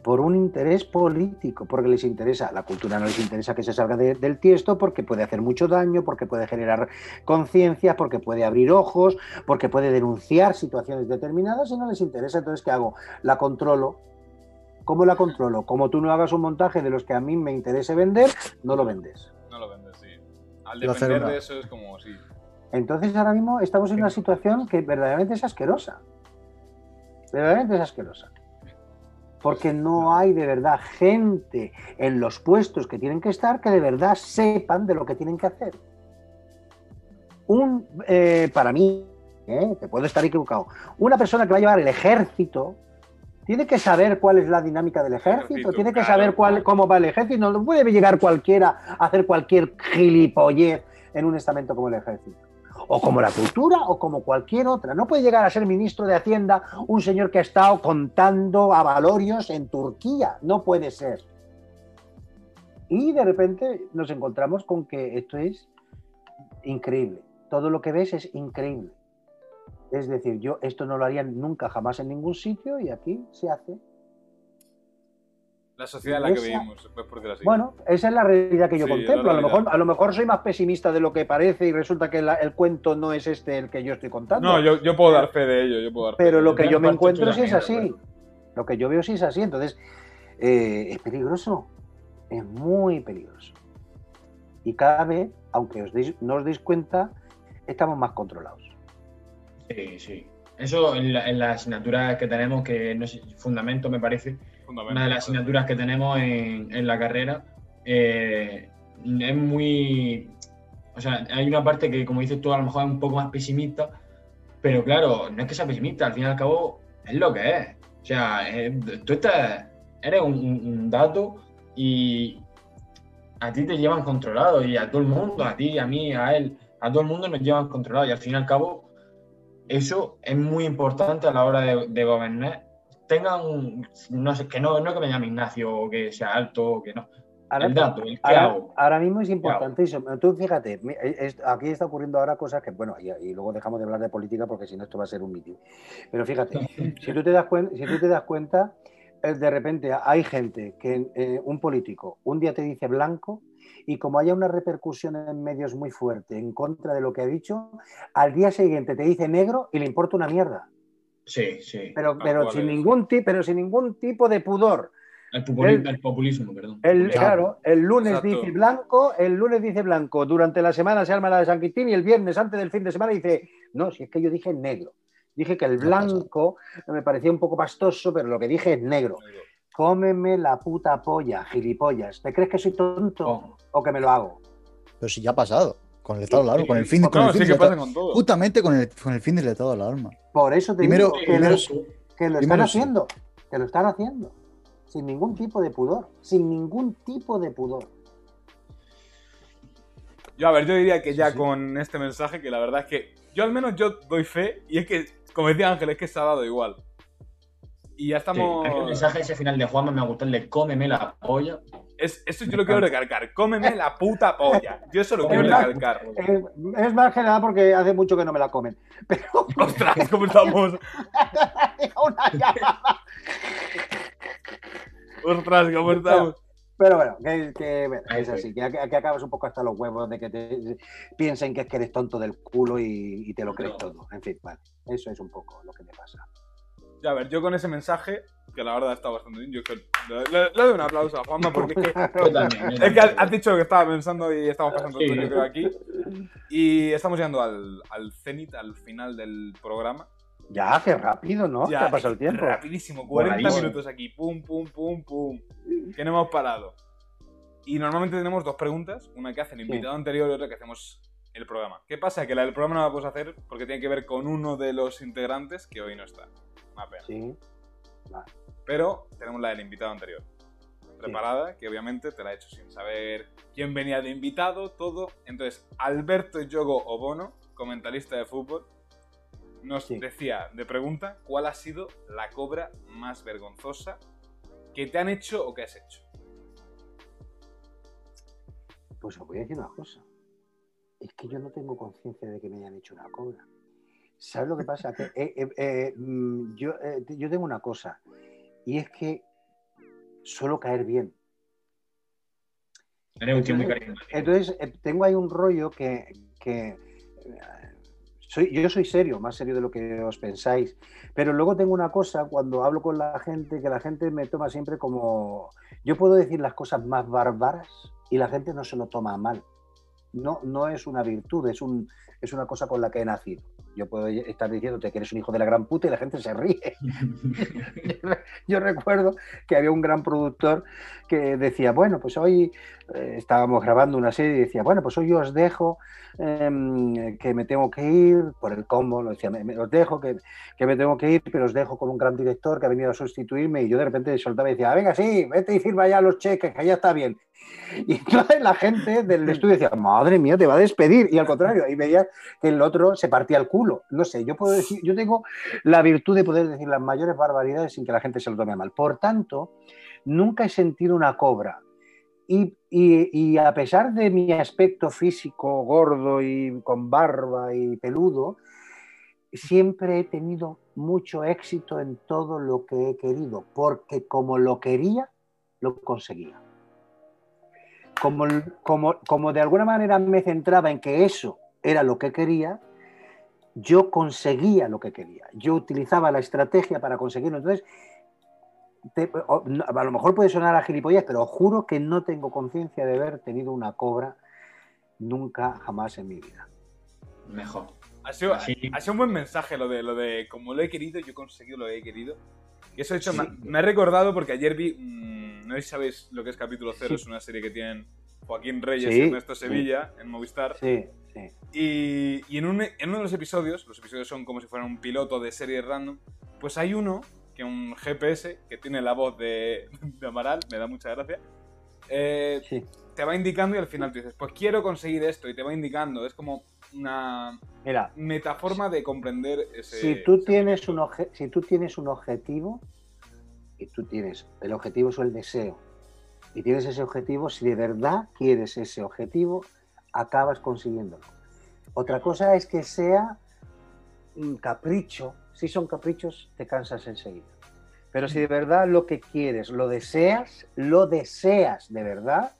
por un interés político, porque les interesa, la cultura no les interesa que se salga de- del tiesto porque puede hacer mucho daño, porque puede generar conciencia, porque puede abrir ojos, porque puede denunciar situaciones determinadas y no les interesa. Entonces, ¿qué hago? La controlo. ¿Cómo la controlo? Como tú no hagas un montaje de los que a mí me interese vender, no lo vendes. No lo vendes, sí. Al depender de eso es como, sí. Entonces ahora mismo estamos en una situación que verdaderamente es asquerosa. Verdaderamente es asquerosa. Porque no hay de verdad gente en los puestos que tienen que estar que de verdad sepan de lo que tienen que hacer. Un, eh, para mí, eh, te puedo estar equivocado, una persona que va a llevar el ejército tiene que saber cuál es la dinámica del ejército, Ejército, tiene que claro, saber cuál, claro. cómo va el ejército. No puede llegar cualquiera a hacer cualquier gilipollez en un estamento como el ejército. O como la cultura o como cualquier otra. No puede llegar a ser ministro de Hacienda un señor que ha estado contando avalorios en Turquía. No puede ser. Y de repente nos encontramos con que esto es increíble. Todo lo que ves es increíble. Es decir, yo esto no lo haría nunca jamás en ningún sitio y aquí se hace. La sociedad en la que Esa- vivimos, por decirlo así. Bueno, esa es la realidad que yo Sí, contemplo. A lo, mejor, a lo mejor soy más pesimista de lo que parece y resulta que la- el cuento no es este el que yo estoy contando. no, yo, yo puedo dar fe de ello, yo puedo dar fe pero lo que yo me encuentro sí es así. Lo que yo veo sí es así. Entonces, eh, es peligroso. Es muy peligroso. Y cada vez, aunque os deis- no os deis cuenta, estamos más controlados. Sí, sí. Eso en la, en la asignatura que tenemos, que no sé, fundamento me parece. Una de las asignaturas que tenemos en, la carrera, eh, es muy... O sea, hay una parte que, como dices tú, a lo mejor es un poco más pesimista, pero claro, no es que sea pesimista, al fin y al cabo es lo que es. O sea, eh, tú estás, eres un dato y a ti te llevan controlado y a todo el mundo, a ti, a mí, a él, a todo el mundo nos llevan controlado y al fin y al cabo eso es muy importante a la hora de, de gobernar. Tengan, un- no sé, que no, no que me llame Ignacio o que sea alto o que no. Ahora, el dato, el ahora, hago. ahora mismo es importantísimo. Tú fíjate, es- aquí está ocurriendo ahora cosas que, bueno, y, y luego dejamos de hablar de política porque si no esto va a ser un mitin. Pero fíjate, si tú te das, cuen- si tú te das cuenta, eh, de repente hay gente que, eh, un político, un día te dice blanco y como haya una repercusión en medios muy fuerte en contra de lo que ha dicho, al día siguiente te dice negro y le importa una mierda. Sí, sí. Pero, pero, sin ningún ti- pero sin ningún tipo de pudor. El, populi- El- el populismo, perdón. El, Claro. el lunes Exacto. dice blanco, el lunes dice blanco, durante la semana se arma la de San Quintín y el viernes antes del fin de semana dice, no, si es que yo dije negro. Dije que el blanco me parecía un poco pastoso, pero lo que dije es negro. Cómeme la puta polla, gilipollas. ¿Te crees que soy tonto Oh, o que me lo hago? Pero si ya ha pasado. Con el estado de alarma, con el fin, con el fin sí del que pasa estado- con todo. Justamente con el, con el fin del estado de alarma. Por eso te Primero- digo que, primero lo, que lo están sí. haciendo, que lo están haciendo, sin ningún tipo de pudor, sin ningún tipo de pudor. Yo, a ver, yo diría que ya sí. con este mensaje, que la verdad es que yo al menos yo doy fe, y es que, como decía Ángel, es que se ha dado igual. Y ya sí. estamos... El mensaje ese final de Juanma me ha gustado, el de cómeme la polla. Es, eso yo lo quiero recalcar. Cómeme la puta polla. Yo eso lo quiero recalcar. Eh, es más que nada porque hace mucho que no me la comen. Pero Ostras, ¿cómo estamos? Ostras, ¿cómo estamos? Pero bueno, que, que, bueno, es así, que, que, que acabas un poco hasta los huevos de que te piensen que es que eres tonto del culo y, y te lo crees No. todo. En fin, vale, eso es un poco lo que me pasa. Ya, a ver, yo con ese mensaje, que la verdad está bastante bien, yo que le, le- le doy un aplauso a Juanma porque es que, Yo también. yo es que has, dicho lo que estaba pensando y estamos pasando Sí. todo, yo creo, aquí. Y estamos llegando al, al cenit, al final del programa. Ya, qué rápido, ¿no? Ya, ¿Qué ha pasado el tiempo? Rapidísimo, 40 Voladísimo. minutos aquí, pum, pum, pum, pum. Que no hemos parado. Y normalmente tenemos dos preguntas, una que hace el invitado anterior y otra que hacemos el programa. ¿Qué pasa? Que la del programa no la podemos hacer porque tiene que ver con uno de los integrantes que hoy no está. Una pena. Sí. Pero tenemos la del invitado anterior. Preparada, que obviamente te la he hecho sin saber quién venía de invitado, todo. Entonces, Alberto Yogo Obono, comentarista de fútbol, nos Sí. decía de pregunta cuál ha sido la cobra más vergonzosa que te han hecho o que has hecho. Pues os voy a decir una cosa. Es que yo no tengo conciencia de que me hayan hecho una cobra. ¿Sabes lo que pasa? Que, eh, eh, eh, mm, yo, yo tengo una cosa. Y es que suelo caer bien. Eres un tío muy carismático. Entonces, tengo ahí un rollo que, que, soy, yo soy serio, más serio de lo que os pensáis, pero luego tengo una cosa cuando hablo con la gente, que la gente me toma siempre como... Yo puedo decir las cosas más bárbaras y la gente no se lo toma mal. No, no es una virtud, es, un, es una cosa con la que he nacido. Yo puedo estar diciéndote que eres un hijo de la gran puta y la gente se ríe. Yo recuerdo que había un gran productor que decía, bueno, pues hoy eh, estábamos grabando una serie y decía, bueno, pues hoy yo os dejo em, que me tengo que ir por el combo, lo decía, me, me- os dejo que, que me tengo que ir, pero os dejo con un gran director que ha venido a sustituirme y yo de repente soltaba y decía, "Ah, venga, sí, vete y firma ya los cheques, que ya está bien. Y entonces la gente del estudio decía, madre mía, te va a despedir. Y al contrario, ahí veía que el otro se partía el culo. No sé, yo puedo decir, yo tengo la virtud de poder decir las mayores barbaridades sin que la gente se lo tome mal. Por tanto, nunca he sentido una cobra. Y, y- y a pesar de mi aspecto físico gordo y con barba y peludo, siempre he tenido mucho éxito en todo lo que he querido, porque como lo quería, lo conseguía. Como, como, como de alguna manera me centraba en que eso era lo que quería, yo conseguía lo que quería. Yo utilizaba la estrategia para conseguirlo. Entonces, te- o- a lo mejor puede sonar a gilipollas, pero juro que no tengo conciencia de haber tenido una cobra nunca, jamás en mi vida. Mejor. Ha sido, Así. ha sido un buen mensaje lo de, lo de como lo he querido, yo he conseguido lo que he querido. Y eso de hecho Sí. me, me ha recordado porque ayer vi, mm, no sé si sabéis lo que es Capítulo Cero, Sí. es una serie que tienen Joaquín Reyes Sí, y Ernesto sí. Sevilla en Movistar. Sí, sí. Y, y en, un- en uno de los episodios, los episodios son como si fueran un piloto de serie random, pues hay uno, que un GPS, que tiene la voz de, de Amaral, me da mucha gracia, eh, sí. te va indicando y al final tú dices, pues quiero conseguir esto y te va indicando. Es como una Mira, metaforma de comprender ese... si tú, tienes un obje- si tú tienes un objetivo, y tú tienes, el objetivo es el deseo, y tienes ese objetivo, si de verdad quieres ese objetivo, acabas consiguiéndolo. Otra cosa es que sea un capricho. Si son caprichos, te cansas enseguida. Pero si de verdad lo que quieres, lo deseas, lo deseas de verdad,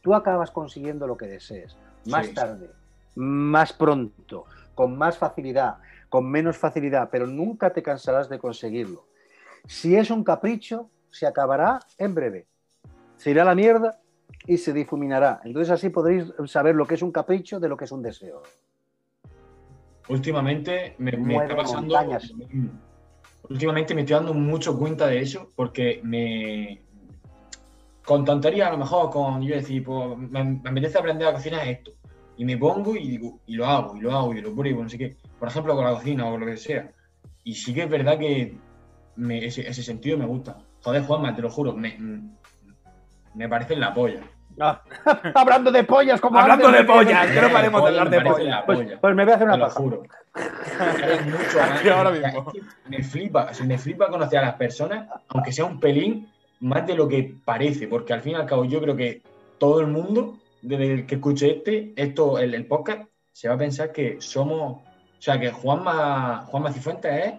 tú acabas consiguiendo lo que desees. Más Sí. tarde, más pronto, con más facilidad, con menos facilidad, pero nunca te cansarás de conseguirlo. Si es un capricho, se acabará en breve. Se irá a la mierda y se difuminará. Entonces así podréis saber lo que es un capricho de lo que es un deseo. Últimamente me, me está pasando. montañas. Últimamente me estoy dando mucho cuenta de eso porque me. Con tontería, a lo mejor, con yo decir, pues, me, me apetece aprender a cocinar esto. Y me pongo y digo, y lo hago, y lo hago, y lo pruebo, no sé qué. Por ejemplo, con la cocina o lo que sea. Y sí que es verdad que me- ese, ese sentido me gusta. Joder, Juanma, te lo juro, me, me parece la polla. Ah, hablando de pollas, como Hablando antes, de pollas, que no paremos de hablar de pollas. la Pues, polla. pues me voy a hacer Te una lo paja. juro. Mucho ahora mismo. Me flipa, o sea, me flipa conocer a las personas, aunque sea un pelín, más de lo que parece, porque al fin y al cabo yo creo que todo el mundo, desde el que escuche este, esto, el, el podcast, se va a pensar que somos, o sea, que Juanma, Juanma Cifuentes es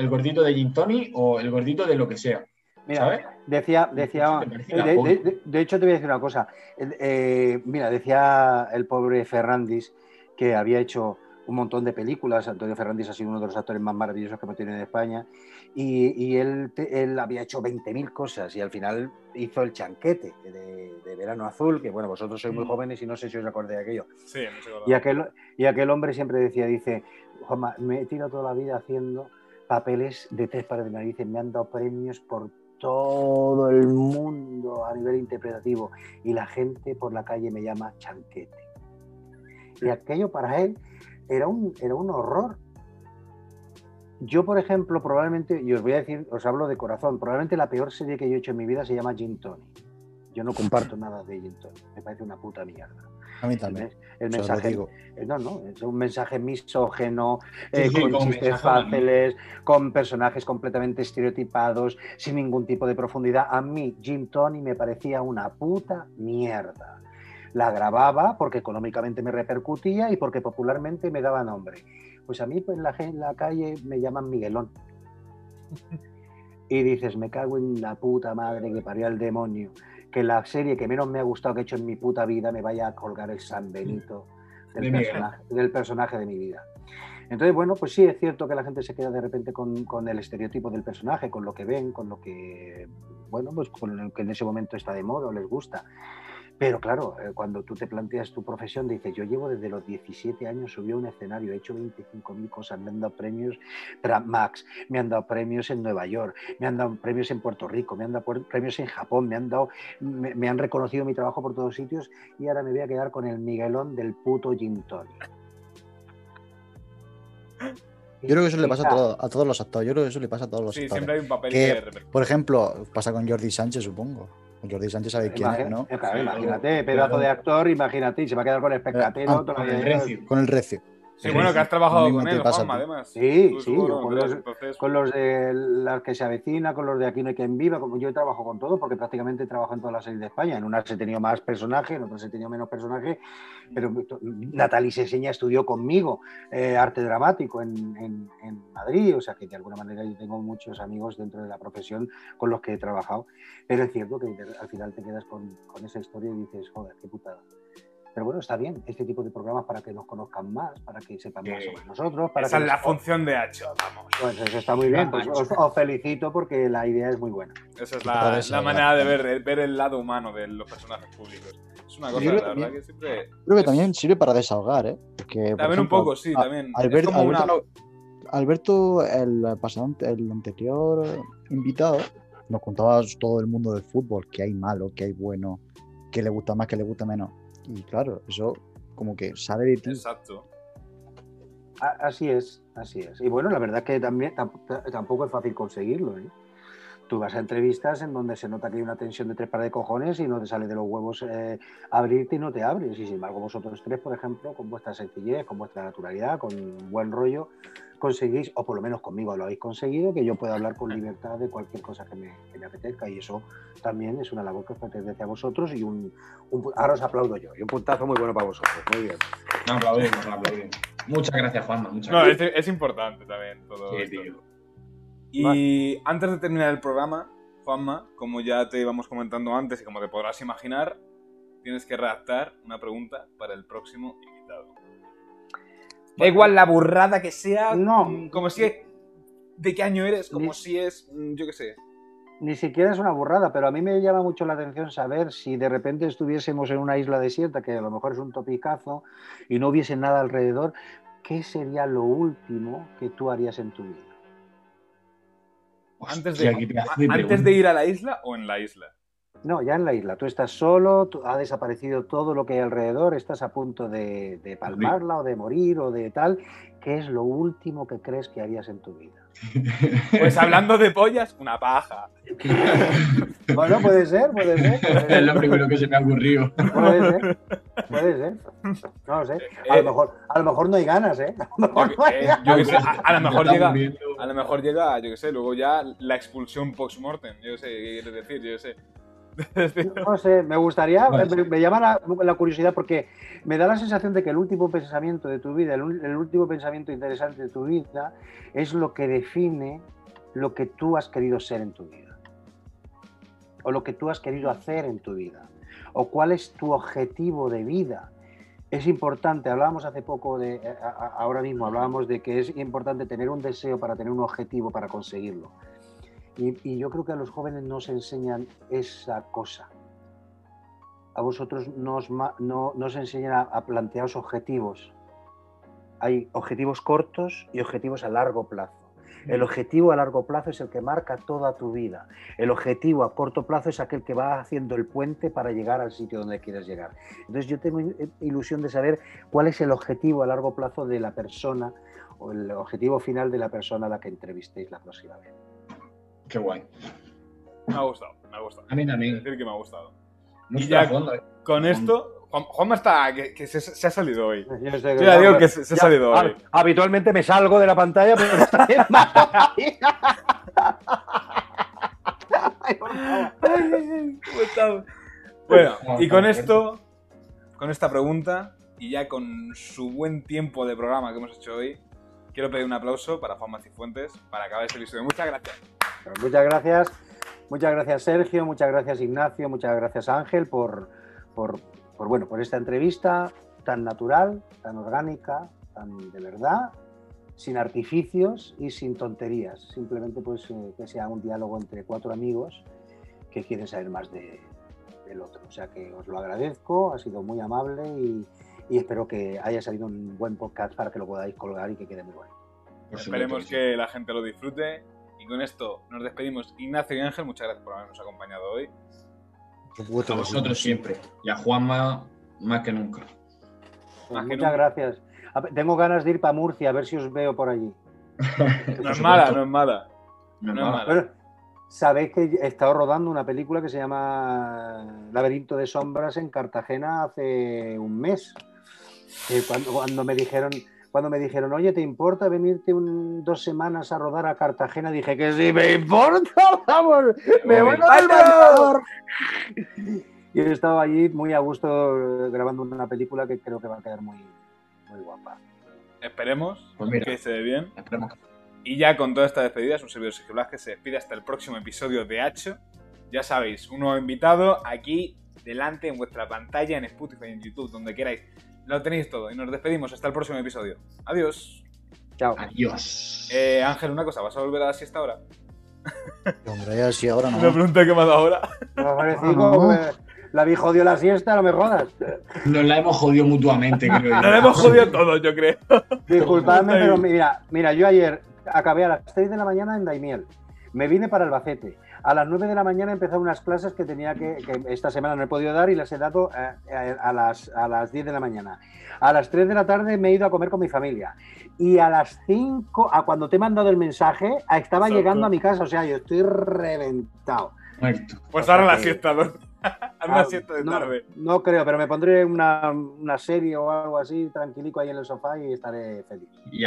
el gordito de Gin Tony o el gordito de lo que sea, Mira, ¿sabes? Decía, decía, Me parece de, la de- polla. de- de hecho te voy a decir una cosa. Eh, eh, mira, decía el pobre Ferrandis que había hecho un montón de películas. Antonio Ferrandis ha sido uno de los actores más maravillosos que hemos tenido en España. Y, y él, él había hecho 20.000 cosas y al final hizo el chanquete de, de Verano Azul, que bueno, vosotros sois muy Mm. jóvenes y no sé si os acordáis de aquello. Sí, sé Y aquel, y aquel hombre siempre decía, dice, Juanma, me he tirado toda la vida haciendo papeles de tres pares de narices, me han dado premios por todo el mundo a nivel interpretativo y la gente por la calle me llama chanquete. Y aquello para él era un, era un horror. Yo, por ejemplo, probablemente, y os voy a decir, os hablo de corazón, probablemente la peor serie que yo he hecho en mi vida se llama Gin Tony. Yo no comparto nada de Gin Tony, me parece una puta mierda. A mí El, también. el mensaje, digo. eh, No, no, es un mensaje misógeno, Sí, eh, sí, con chistes fáciles, con personajes completamente estereotipados, sin ningún tipo de profundidad. A mí, Jim Tony me parecía una puta mierda. La grababa porque económicamente me repercutía y porque popularmente me daba nombre. Pues a mí pues, en, la, gen- en la calle me llaman Miguelón. Y dices, me cago en la puta madre que parió al demonio. Que la serie que menos me ha gustado que he hecho en mi puta vida me vaya a colgar el San Benito De del personaje, del personaje de mi vida. Entonces, bueno, pues sí, es cierto que la gente se queda de repente con, con el estereotipo del personaje, con lo que ven, con lo que, bueno, pues con lo que en ese momento está de moda o les gusta. Pero claro, eh, cuando tú te planteas tu profesión, dices, yo llevo desde los 17 años, subí a un escenario, he hecho 25.000 cosas, me han dado premios Max, me han dado premios en Nueva York, me han dado premios en Puerto Rico, me han dado premios en Japón, me han dado, me, me han reconocido mi trabajo por todos sitios y ahora me voy a quedar con el Miguelón del puto Gin Tony. Yo creo que eso le pasa a, todo- a todos los actores. Yo creo que eso le pasa a todos los Sí, actores. siempre hay un papel Que- que. Por ejemplo, pasa con Jordi Sánchez, supongo. Jordi Sánchez sabe quién es, ¿no? claro, imagínate, claro. pedazo de actor, imagínate, y se va a quedar con el pescatero. Ah, toda Con la el recio. Con el recio. Sí, bueno, que has trabajado con él, Juanma, además. Sí, Tú sí, con los- entonces- Con los de las que se avecina, con los de Aquí no hay quien viva, como yo trabajo con todo, porque prácticamente trabajo en todas las series de España. En unas he tenido más personajes, en otras he tenido menos personajes, pero Natalie Seseña estudió conmigo eh, arte dramático en, en- en Madrid, o sea que de alguna manera yo tengo muchos amigos dentro de la profesión con los que he trabajado, pero es cierto que al final te quedas con, con esa historia y dices, joder, qué putada. Pero bueno, está bien este tipo de programas para que nos conozcan más, para que sepan más sobre nosotros. Para Esa que es la nos- función de Hacho, vamos. pues eso está muy bien, pues os, os felicito porque la idea es muy buena. Esa es la, manera de ver, el- ver el lado humano de los personajes públicos. Es una cosa, la verdad, también- que siempre. Creo que es- también sirve para desahogar, ¿eh? Porque, por También un poco, sí, a- también. Albert- una- Alberto, Alberto, el, pasado, el anterior invitado, nos contaba todo el mundo del fútbol, que hay malo, que hay bueno, que le gusta más, que le gusta menos. Y claro, eso como que sale de ti. Exacto. Así es, así es. Y bueno, la verdad es que también tamp- tampoco es fácil conseguirlo. ¿eh? Tú vas a entrevistas en donde se nota que hay una tensión de tres pares de cojones y no te sale de los huevos eh, abrirte y no te abres. Y sin embargo, vosotros tres, por ejemplo, con vuestra sencillez, con vuestra naturalidad, con buen rollo, conseguís, o por lo menos conmigo lo habéis conseguido, que yo pueda hablar con libertad de cualquier cosa que me, que me apetezca. Y eso también es una labor que os pertenece a vosotros. Y un, un ahora os aplaudo yo. Y un puntazo muy bueno para vosotros. Muy bien. No aplaudimos, no aplaudimos. Muchas gracias, Juanma. Muchas No, gracias. es, es importante también todo Sí, esto. tío. Y antes de terminar el programa, Juanma, como ya te íbamos comentando antes y como te podrás imaginar, tienes que redactar una pregunta para el próximo invitado. Da igual la burrada que sea, No. mm, como si es de qué año eres, como Ni- si es, mm, yo qué sé. ni siquiera es una burrada, pero a mí me llama mucho la atención saber si de repente estuviésemos en una isla desierta, que a lo mejor es un topicazo, y no hubiese nada alrededor, ¿qué sería lo último que tú harías en tu vida? Antes de ir a la isla o en la isla. No, ya en la isla. Tú estás solo, tú- ha desaparecido todo lo que hay alrededor, estás a punto de, de palmarla o de morir o de tal. ¿Qué es lo último que crees que harías en tu vida? Pues hablando de pollas, una paja. Bueno, puede ser, puede ser. Puede Es lo primero que se me ha ocurrido. Puede ser, puede ser. No lo sé. A Eh, lo mejor, a lo mejor no hay ganas, ¿eh? A lo mejor no hay Eh, ganas. yo qué sé, a, a lo mejor Me está llega, a lo mejor llega, yo qué sé, luego ya la expulsión post-mortem. Yo qué sé, ¿qué quieres decir? Yo qué sé. No sé, me gustaría, Vale. me, me llama la, la curiosidad porque me da la sensación de que el último pensamiento de tu vida, el, último pensamiento interesante de tu vida, es lo que define lo que tú has querido ser en tu vida. O lo que tú has querido hacer en tu vida. O cuál es tu objetivo de vida. Es importante, hablábamos hace poco de, eh, ahora mismo hablábamos de que es importante tener un deseo para tener un objetivo para conseguirlo. Y, y yo creo que a los jóvenes nos enseñan esa cosa. A vosotros nos, no, nos enseñan a, a plantearos objetivos. Hay objetivos cortos y objetivos a largo plazo. El objetivo a largo plazo es el que marca toda tu vida. El objetivo a corto plazo es aquel que va haciendo el puente para llegar al sitio donde quieres llegar. Entonces yo tengo ilusión de saber cuál es el objetivo a largo plazo de la persona o el objetivo final de la persona a la que entrevistéis la próxima vez. Qué guay. Me ha gustado, me ha gustado. A mí Es también. decir, que me ha gustado. Mucho ya- eh. Con esto, Juan, Juanma está, que, que se, se ha salido hoy. Yo, ya digo que se, se ha Ya, salido hoy. hab- Habitualmente me salgo de la pantalla, pero ay, ¿cómo estamos? Bueno, No, y con no, esto, con esta pregunta, y ya con su buen tiempo de programa que hemos hecho hoy, quiero pedir un aplauso para Juan Cifuentes para acabar este episodio. Muchas gracias. Pues Muchas gracias. Muchas gracias, Sergio. Muchas gracias, Ignacio. Muchas gracias, Ángel, por, por, bueno, por esta entrevista tan natural, tan orgánica, tan de verdad, sin artificios y sin tonterías. Simplemente pues, eh, que sea un diálogo entre cuatro amigos que quieren saber más de, del otro. O sea que os lo agradezco, ha sido muy amable y, y espero que haya salido un buen podcast para que lo podáis colgar y que quede muy bueno. Por Esperemos que la gente lo disfrute. Y con esto nos despedimos. Ignacio y Ángel, muchas gracias por habernos acompañado hoy. A vosotros siempre. Y a Juanma más que nunca. Pues muchas nunca. gracias. Tengo ganas de ir para Murcia a ver si os veo por allí. No es mala, no es mala. No, No es no. mala. Bueno, sabéis que he estado rodando una película que se llama Laberinto de Sombras en Cartagena hace un mes. Eh, cuando, cuando me dijeron, cuando me dijeron, oye, ¿te importa venirte un- dos semanas a rodar a Cartagena? Dije que sí, me importa, vamos, me voy al bañador. Y he estado allí muy a gusto eh, grabando una película que creo que va a quedar muy, muy guapa. Esperemos Pues mira. que se dé bien. Esperemos. Y ya con toda esta despedida, es un servidor Sergio Blas que se despide hasta el próximo episodio de Hacho. Ya sabéis, un nuevo invitado aquí delante en vuestra pantalla, en Spotify, en YouTube, donde queráis. Lo tenéis todo y nos despedimos hasta el próximo episodio. Adiós. Chao. Adiós. Eh, Ángel, una cosa, ¿vas a volver a la siesta ahora? Hombre, ya sí, ahora no. Una pregunta que me ha dado ahora. No, no. eh, la vi jodió la siesta, no me jodas. Nos la hemos jodido mutuamente, creo yo. Nos hemos jodido todos, yo creo. Disculpadme, pero mira, mira, yo ayer acabé a las 6 de la mañana en Daimiel. Me vine para Albacete. A las 9 de la mañana empecé unas clases que tenía que, que esta semana no he podido dar y las he dado eh, eh, a, las, a las 10 de la mañana. A las 3 de la tarde me he ido a comer con mi familia. Y a las 5, a cuando te he mandado el mensaje, estaba Exacto. llegando a mi casa. O sea, yo estoy reventado. Muerto. Pues ahora la que- siesta, ¿no? Una Ah, siesta de no, tarde. No creo, pero me pondré una, una serie o algo así, tranquilico ahí en el sofá y estaré feliz. Y